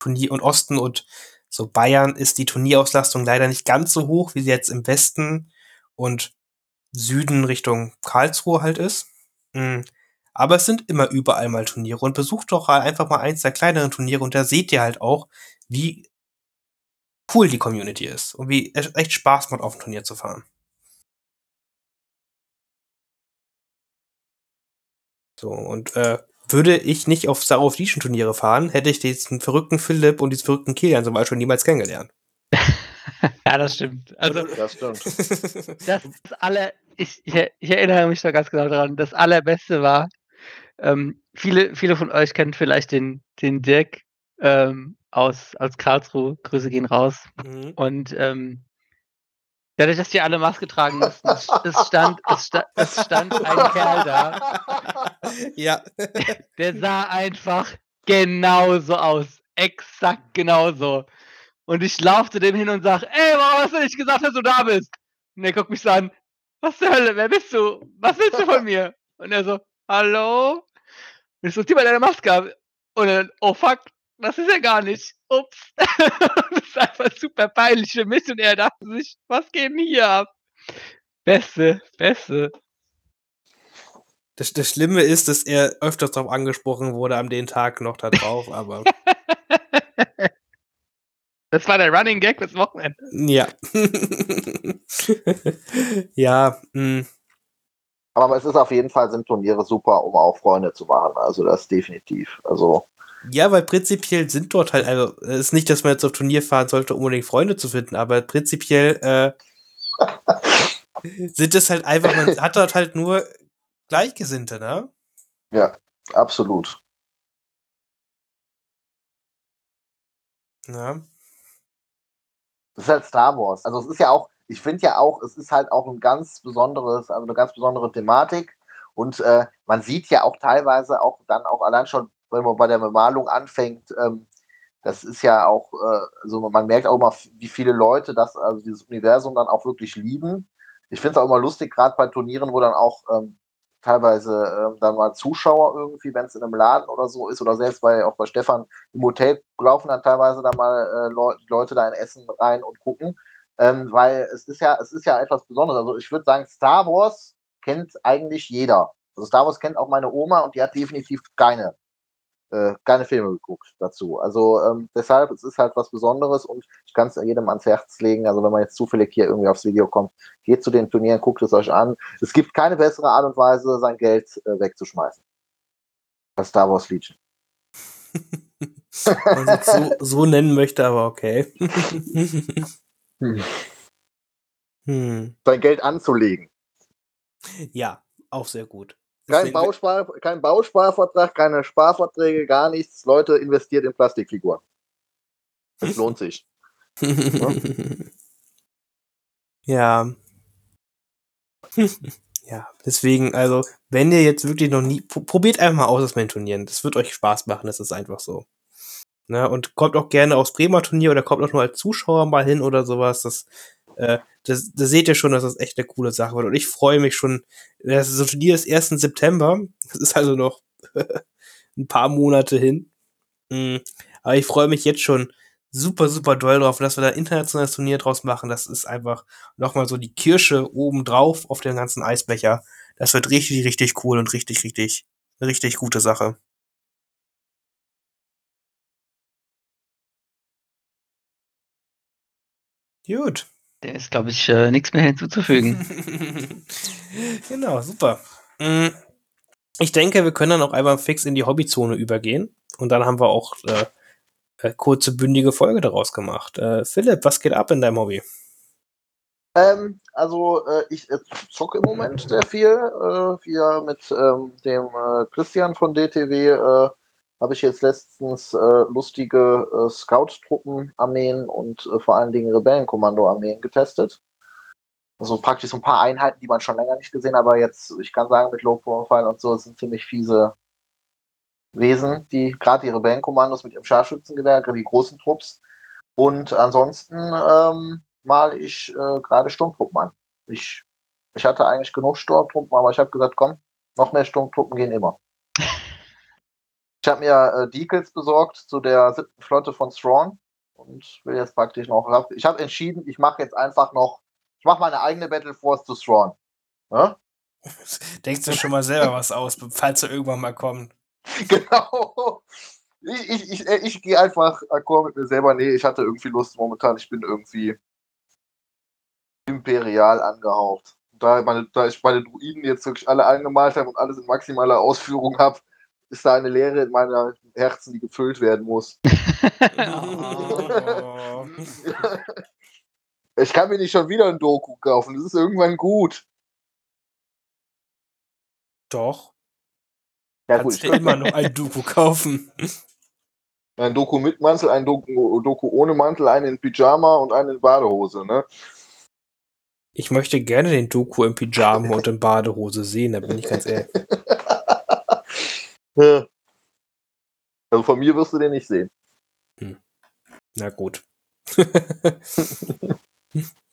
Turnier und Osten und so Bayern ist die Turnierauslastung leider nicht ganz so hoch, wie sie jetzt im Westen und Süden Richtung Karlsruhe halt ist. Mhm. Aber es sind immer überall mal Turniere und besucht doch einfach mal eins der kleineren Turniere und da seht ihr halt auch, wie cool die Community ist und wie echt Spaß macht, auf ein Turnier zu fahren. So, und äh, würde ich nicht auf Star of Legion Turniere fahren, hätte ich diesen verrückten Philipp und diesen verrückten Kilian zum Beispiel niemals kennengelernt. [laughs] ja, das stimmt. Also, das stimmt. [laughs] Das alle, ich, ich, ich, erinnere mich da ganz genau daran, das allerbeste war, ähm, viele, viele von euch kennen vielleicht den, den Dirk ähm, aus, aus Karlsruhe. Grüße gehen raus. Mhm. Und ähm, Dadurch, dass die alle Maske tragen mussten, es, stand, es, stand, es stand ein Kerl da. Ja. Der sah einfach genauso aus. Exakt genauso. Und ich laufte dem hin und sag, ey, warum hast du nicht gesagt, dass du da bist? Und er guckt mich so an, was zur Hölle, wer bist du? Was willst du von mir? Und er so, hallo? Und ich so, zieh mal deine Maske ab. Und dann, oh fuck, das ist ja gar nicht. Ups. [laughs] das ist einfach super peinlich für mich und er dachte sich, was geht denn hier ab? Beste, beste. Das, das Schlimme ist, dass er öfters darauf angesprochen wurde an den Tag noch da drauf, aber. das war der Running Gag des Wochenende. Ja. [laughs] ja, mh. Hm. Aber es ist auf jeden Fall, sind Turniere super, um auch Freunde zu machen. Also das definitiv. Also ja, weil prinzipiell sind dort halt, also es ist nicht, dass man jetzt auf Turnier fahren sollte, um unbedingt Freunde zu finden, aber prinzipiell äh, [laughs] sind es halt einfach, man hat dort halt nur Gleichgesinnte, ne? Ja, absolut. Ja. Das ist halt Star Wars. Also es ist ja auch, ich finde ja auch, es ist halt auch ein ganz besonderes, also eine ganz besondere Thematik. Und äh, man sieht ja auch teilweise auch dann auch allein schon wenn man bei der Bemalung anfängt, ähm, das ist ja auch, äh, also man merkt auch immer, wie viele Leute das, also dieses Universum dann auch wirklich lieben. Ich finde es auch immer lustig, gerade bei Turnieren, wo dann auch ähm, teilweise äh, dann mal Zuschauer irgendwie, wenn es in einem Laden oder so ist, oder selbst bei auch bei Stefan im Hotel laufen dann teilweise dann mal äh, Le Leute da in Essen rein und gucken. Ähm, weil es ist ja, es ist ja etwas Besonderes. Also ich würde sagen, Star Wars kennt eigentlich jeder. Also Star Wars kennt auch meine Oma und die hat definitiv keine äh, keine Filme geguckt dazu. Also ähm, deshalb, es ist halt was Besonderes und ich kann es jedem ans Herz legen. Also wenn man jetzt zufällig hier irgendwie aufs Video kommt, geht zu den Turnieren, guckt es euch an. Es gibt keine bessere Art und Weise, sein Geld äh, wegzuschmeißen. Als Star Wars Legion. [laughs] also so, so nennen möchte, aber okay. [laughs] hm. Hm. Sein Geld anzulegen. Ja, auch sehr gut. Kein, Bauspar, kein Bausparvertrag, keine Sparverträge, gar nichts. Leute investiert in Plastikfiguren. Das [laughs] lohnt sich. ja. [laughs] [laughs] ja, deswegen, also, wenn ihr jetzt wirklich noch nie, probiert einfach mal aus das Turnieren. Das wird euch Spaß machen, das ist einfach so. Ne, und kommt auch gerne aufs Bremer Turnier oder kommt auch nur als Zuschauer mal hin oder sowas. Das äh, das, das seht ihr schon, dass das echt eine coole Sache wird. Und ich freue mich schon. Das ist so Turnier ist 1. September. Das ist also noch [laughs] ein paar Monate hin. Mhm. Aber ich freue mich jetzt schon super, super doll drauf, dass wir da internationales Turnier draus machen. Das ist einfach nochmal so die Kirsche oben drauf auf dem ganzen Eisbecher. Das wird richtig, richtig cool und richtig, richtig, richtig gute Sache. Gut. Der ist, glaube ich, äh, nichts mehr hinzuzufügen. [laughs] genau, super. Mm, Ich denke, wir können dann auch einmal fix in die Hobbyzone übergehen. Und dann haben wir auch äh, äh, kurze, bündige Folge daraus gemacht. Äh, Philipp, was geht ab in deinem Hobby? Ähm, also äh, ich äh, zocke im Moment sehr viel. Äh, wir mit ähm, dem äh, Christian von DTW äh, habe ich jetzt letztens äh, lustige äh, Scout-Truppen-Armeen und äh, vor allen Dingen Rebellenkommando-Armeen getestet. Also praktisch so ein paar Einheiten, die man schon länger nicht gesehen hat, aber jetzt, ich kann sagen, mit Low Profile und so sind ziemlich fiese Wesen, die gerade die Rebellenkommandos mit ihrem Scharfschützengewehr, die großen Trupps. Und ansonsten ähm, mal ich äh, gerade Sturmtruppen an. Ich, ich hatte eigentlich genug Sturmtruppen, aber ich habe gesagt, komm, noch mehr Sturmtruppen gehen immer. Ich habe mir äh, Decals besorgt zu der siebten Flotte von Thrawn und will jetzt praktisch noch. Ich habe entschieden, ich mache jetzt einfach noch, ich mache meine eigene Battle Force zu Thrawn. Ne? [laughs] Denkst du schon mal selber was aus, falls er irgendwann mal kommt? [laughs] genau. Ich, ich, ich, äh, ich gehe einfach akkord mit mir selber. Nee, ich hatte irgendwie Lust momentan. Ich bin irgendwie imperial angehaucht. Da, meine, da ich meine Druiden jetzt wirklich alle angemalt habe und alles in maximaler Ausführung habe, ist da eine Leere in meiner Herzen, die gefüllt werden muss. Oh. [laughs] ich kann mir nicht schon wieder ein Doku kaufen. Das ist irgendwann gut. Doch. Ja, Kannst gut. dir immer noch ein Doku kaufen. Ein Doku mit Mantel, ein Doku, Doku ohne Mantel, einen in Pyjama und einen in Badehose, ne? Ich möchte gerne den Doku im Pyjama und in Badehose sehen, da bin ich ganz [laughs] ehrlich. Ja. also von mir wirst du den nicht sehen. Na gut. [laughs]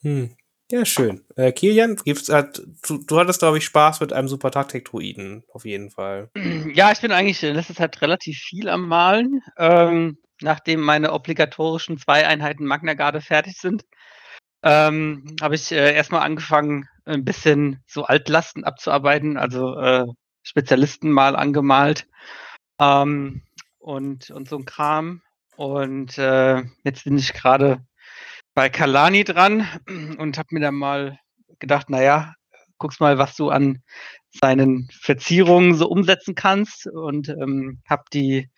hm. Ja, schön. Äh, Kilian, gibt's, äh, du, du hattest, glaube ich, Spaß mit einem Super Taktik-Druiden, auf jeden Fall. Ja, ich bin eigentlich in letzter Zeit relativ viel am Malen. Ähm, nachdem meine obligatorischen zwei Einheiten Magna Garde fertig sind, ähm, habe ich äh, erstmal angefangen, ein bisschen so Altlasten abzuarbeiten, also äh, Spezialisten mal angemalt ähm, und, und so ein Kram. Und äh, jetzt bin ich gerade bei Kalani dran [clears throat] und habe mir dann mal gedacht, naja, guckst mal, was du an seinen Verzierungen so umsetzen kannst und ähm, habe die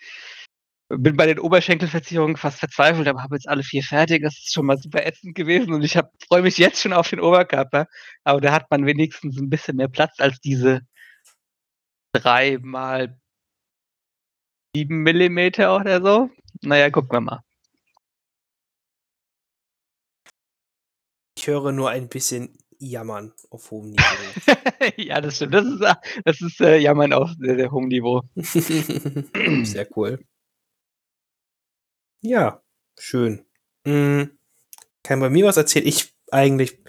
bin bei den Oberschenkelverzierungen fast verzweifelt, aber habe jetzt alle vier fertig. Das ist schon mal super ätzend gewesen und ich freue mich jetzt schon auf den Oberkörper. Aber da hat man wenigstens ein bisschen mehr Platz als diese drei mal sieben Millimeter oder so. Naja, gucken wir mal. Ich höre nur ein bisschen Jammern auf hohem [laughs] Niveau. ja, das stimmt. Das ist, das ist äh, Jammern auf sehr, sehr hohem Niveau. [laughs] Sehr cool. Ja, schön. Hm, kann bei mir was erzählen? Ich eigentlich,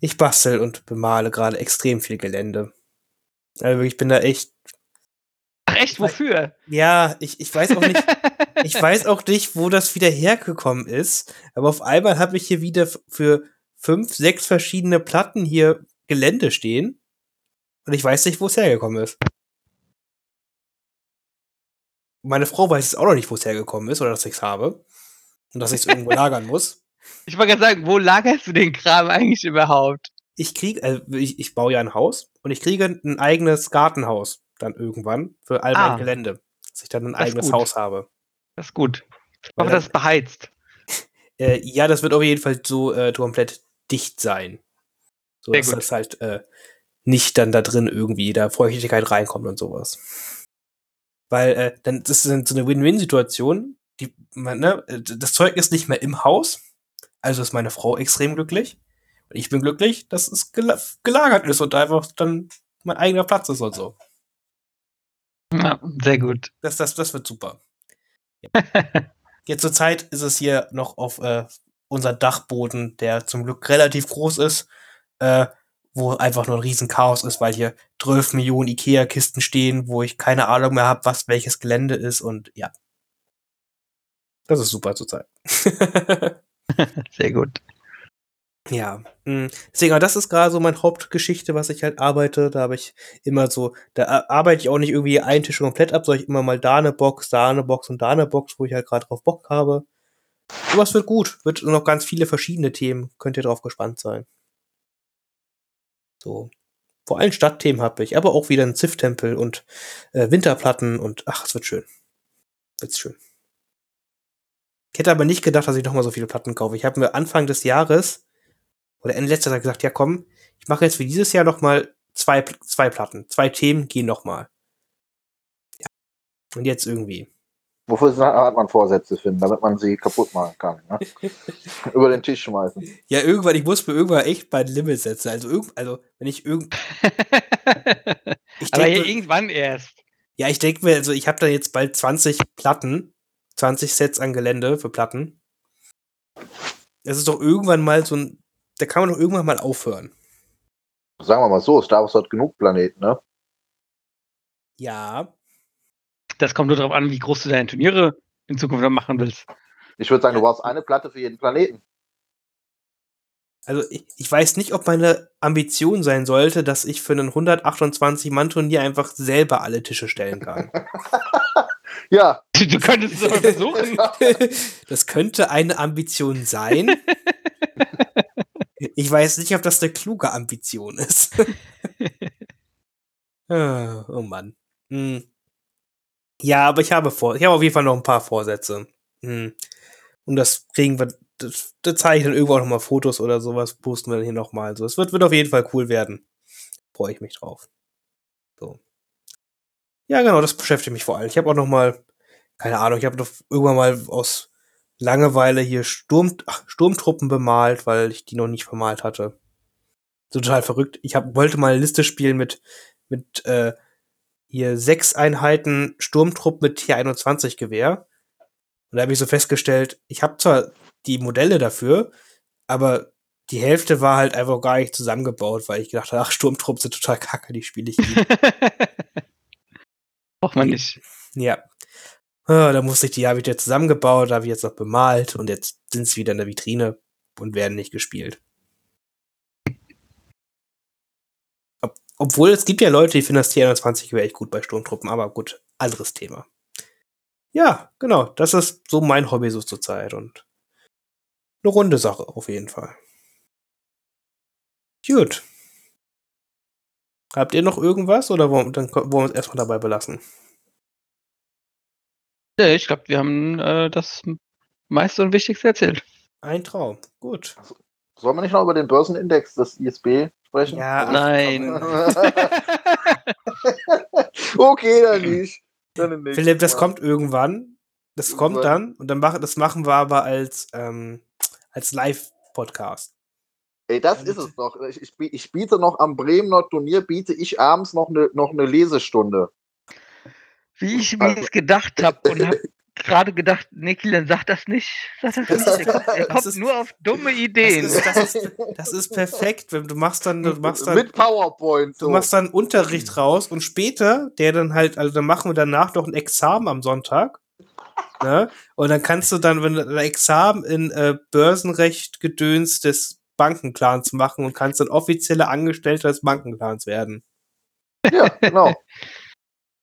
ich bastel und bemale gerade extrem viel Gelände. Also ich bin da echt, Ach echt, wofür? ja, ich, ich weiß auch nicht, [laughs] ich weiß auch nicht, wo das wieder hergekommen ist, aber auf einmal habe ich hier wieder für fünf, sechs verschiedene Platten hier Gelände stehen und ich weiß nicht, wo es hergekommen ist. Meine Frau weiß jetzt auch noch nicht, wo es hergekommen ist oder dass ich es habe und dass ich es irgendwo lagern muss. [laughs] Ich wollte gerade sagen, wo lagerst du den Kram eigentlich überhaupt? Ich kriege, also ich, ich baue ja ein Haus und ich kriege ein eigenes Gartenhaus dann irgendwann für all mein Ah. Gelände, dass ich dann ein eigenes. Haus habe. Das ist gut. Ich hoffe, das ist beheizt. [laughs] Äh, ja, das wird auf jeden Fall so äh, komplett dicht sein. So Sehr dass gut. das halt äh, nicht dann da drin irgendwie da Feuchtigkeit reinkommt und sowas. Weil äh, dann das ist dann so eine Win-Win-Situation. Die, man, ne, äh, das Zeug ist nicht mehr im Haus, also ist meine Frau extrem glücklich. Und ich bin glücklich, dass es gela gelagert ist und einfach dann mein eigener Platz ist und so. Ja, sehr gut. Das, das, das wird super. Ja. [laughs] Jetzt zur Zeit ist es hier noch auf äh, unser Dachboden, der zum Glück relativ groß ist, äh, wo einfach nur ein riesen Chaos ist, weil hier 12 Millionen Ikea-Kisten stehen, wo ich keine Ahnung mehr habe, was welches Gelände ist und ja. Das ist super zur Zeit. [laughs] Sehr gut. Ja, mh, deswegen, das ist gerade so meine Hauptgeschichte, was ich halt arbeite. Da habe ich immer so, da arbeite ich auch nicht irgendwie einen Tisch komplett ab, sondern ich immer mal da eine Box, da eine Box und da eine Box, wo ich halt gerade drauf Bock habe. Aber es wird gut. Wird noch ganz viele verschiedene Themen. Könnt ihr drauf gespannt sein. So. Vor allem Stadtthemen habe ich, aber auch wieder einen Ziff-Tempel und äh, Winterplatten und ach, es wird schön. Wird's schön. Ich hätte aber nicht gedacht, dass ich nochmal so viele Platten kaufe. Ich habe mir Anfang des Jahres oder Ende letzter Jahr gesagt, ja komm, ich mache jetzt für dieses Jahr nochmal zwei, zwei Platten. Zwei Themen gehen nochmal. Ja. Und jetzt irgendwie. Wofür hat man Vorsätze finden, damit man sie kaputt machen kann? Ne? [laughs] Über den Tisch schmeißen. Ja, irgendwann, ich muss mir irgendwann echt mein Limit setzen. Also, irgend, also wenn ich irgend. [laughs] ich Aber ja, irgendwann erst. Ja, ich denke mir, also ich habe da jetzt bald 20 Platten, 20 Sets an Gelände für Platten. Das ist doch irgendwann mal so ein. Da kann man doch irgendwann mal aufhören. Sagen wir mal so, Star Wars hat genug Planeten, ne? Ja, das kommt nur darauf an, wie groß du deine Turniere in Zukunft noch machen willst. Ich würde sagen, du brauchst eine Platte für jeden Planeten. Also ich, ich, weiß nicht, ob meine Ambition sein sollte, dass ich für ein 128-Mann-Turnier einfach selber alle Tische stellen kann. [laughs] ja. Du könntest es aber versuchen. [laughs] Das könnte eine Ambition sein. [laughs] Ich weiß nicht, ob das eine kluge Ambition ist. [laughs] Ah, oh Mann. Hm. Ja, aber ich habe vor, ich habe auf jeden Fall noch ein paar Vorsätze. Hm. Und das kriegen wir, das, da zeige ich dann irgendwo auch noch mal Fotos oder sowas, posten wir dann hier noch mal. Also es wird, wird auf jeden Fall cool werden. Freue ich mich drauf. So. Ja, genau, das beschäftigt mich vor allem. Ich habe auch noch mal, keine Ahnung, ich habe doch irgendwann mal aus Langeweile hier Sturm, ach, Sturmtruppen bemalt, weil ich die noch nicht vermalt hatte. Total verrückt. Ich hab, wollte mal eine Liste spielen mit, mit äh, hier sechs Einheiten Sturmtrupp mit T21 Gewehr. Und da habe ich so festgestellt, ich habe zwar die Modelle dafür, aber die Hälfte war halt einfach gar nicht zusammengebaut, weil ich gedacht habe, ach, Sturmtrupp sind total kacke, die spiele ich nie. [laughs] Braucht man nicht. Ja. Ah, da musste ich die, habe ich jetzt zusammengebaut, habe ich jetzt noch bemalt und jetzt sind sie wieder in der Vitrine und werden nicht gespielt. Obwohl es gibt ja Leute, die finden das T21 wäre echt gut bei Sturmtruppen, aber gut, anderes Thema. Ja, genau, das ist so mein Hobby so zur Zeit und eine runde Sache auf jeden Fall. Gut. Habt ihr noch irgendwas oder wollen, dann wollen wir uns erstmal dabei belassen? Ja, ich glaube, wir haben äh, das meiste und Wichtigste erzählt. Ein Traum. Gut. Sollen wir nicht noch über den Börsenindex des ISB sprechen? Ja, nein. [laughs] okay, dann nicht. Dann nicht. Philipp, das kommt irgendwann. Das irgendwann. kommt dann und dann machen, das machen wir aber als, ähm, als Live-Podcast. Ey, das und ist es doch. Ich, ich, ich, biete noch am Bremener Turnier, biete ich abends noch eine noch ne Lesestunde. Wie ich mir also, gedacht habe und habe gerade gedacht, Niki, dann sag das nicht. Sag das nicht. Er kommt, ist, nur auf dumme Ideen. Das ist, das, ist, das ist, perfekt. Du machst dann, du machst dann. Mit PowerPoint. So. Du machst dann Unterricht raus und später, der dann halt, also dann machen wir danach noch ein Examen am Sonntag. Ne? Und dann kannst du dann, wenn du ein Examen in äh, Börsenrecht gedöns des Bankenclans machen und kannst dann offizielle Angestellter des Bankenclans werden. Ja, genau.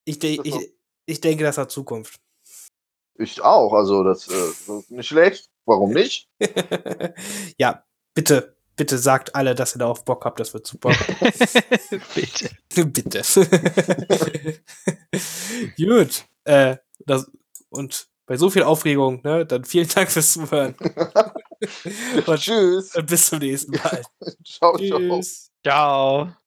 ich, de ich, ich denke, das hat Zukunft. [laughs] Ich auch, also das, äh, das ist nicht schlecht. Warum nicht? [laughs] ja, bitte, bitte sagt alle, dass ihr da auf Bock habt, das wird super. [laughs] bitte. bitte. Gut. Äh, das, und bei so viel Aufregung, ne, dann vielen Dank fürs Zuhören. und, Tschüss. Und bis zum nächsten Mal. ciao, Tschüss. ciao. Ciao.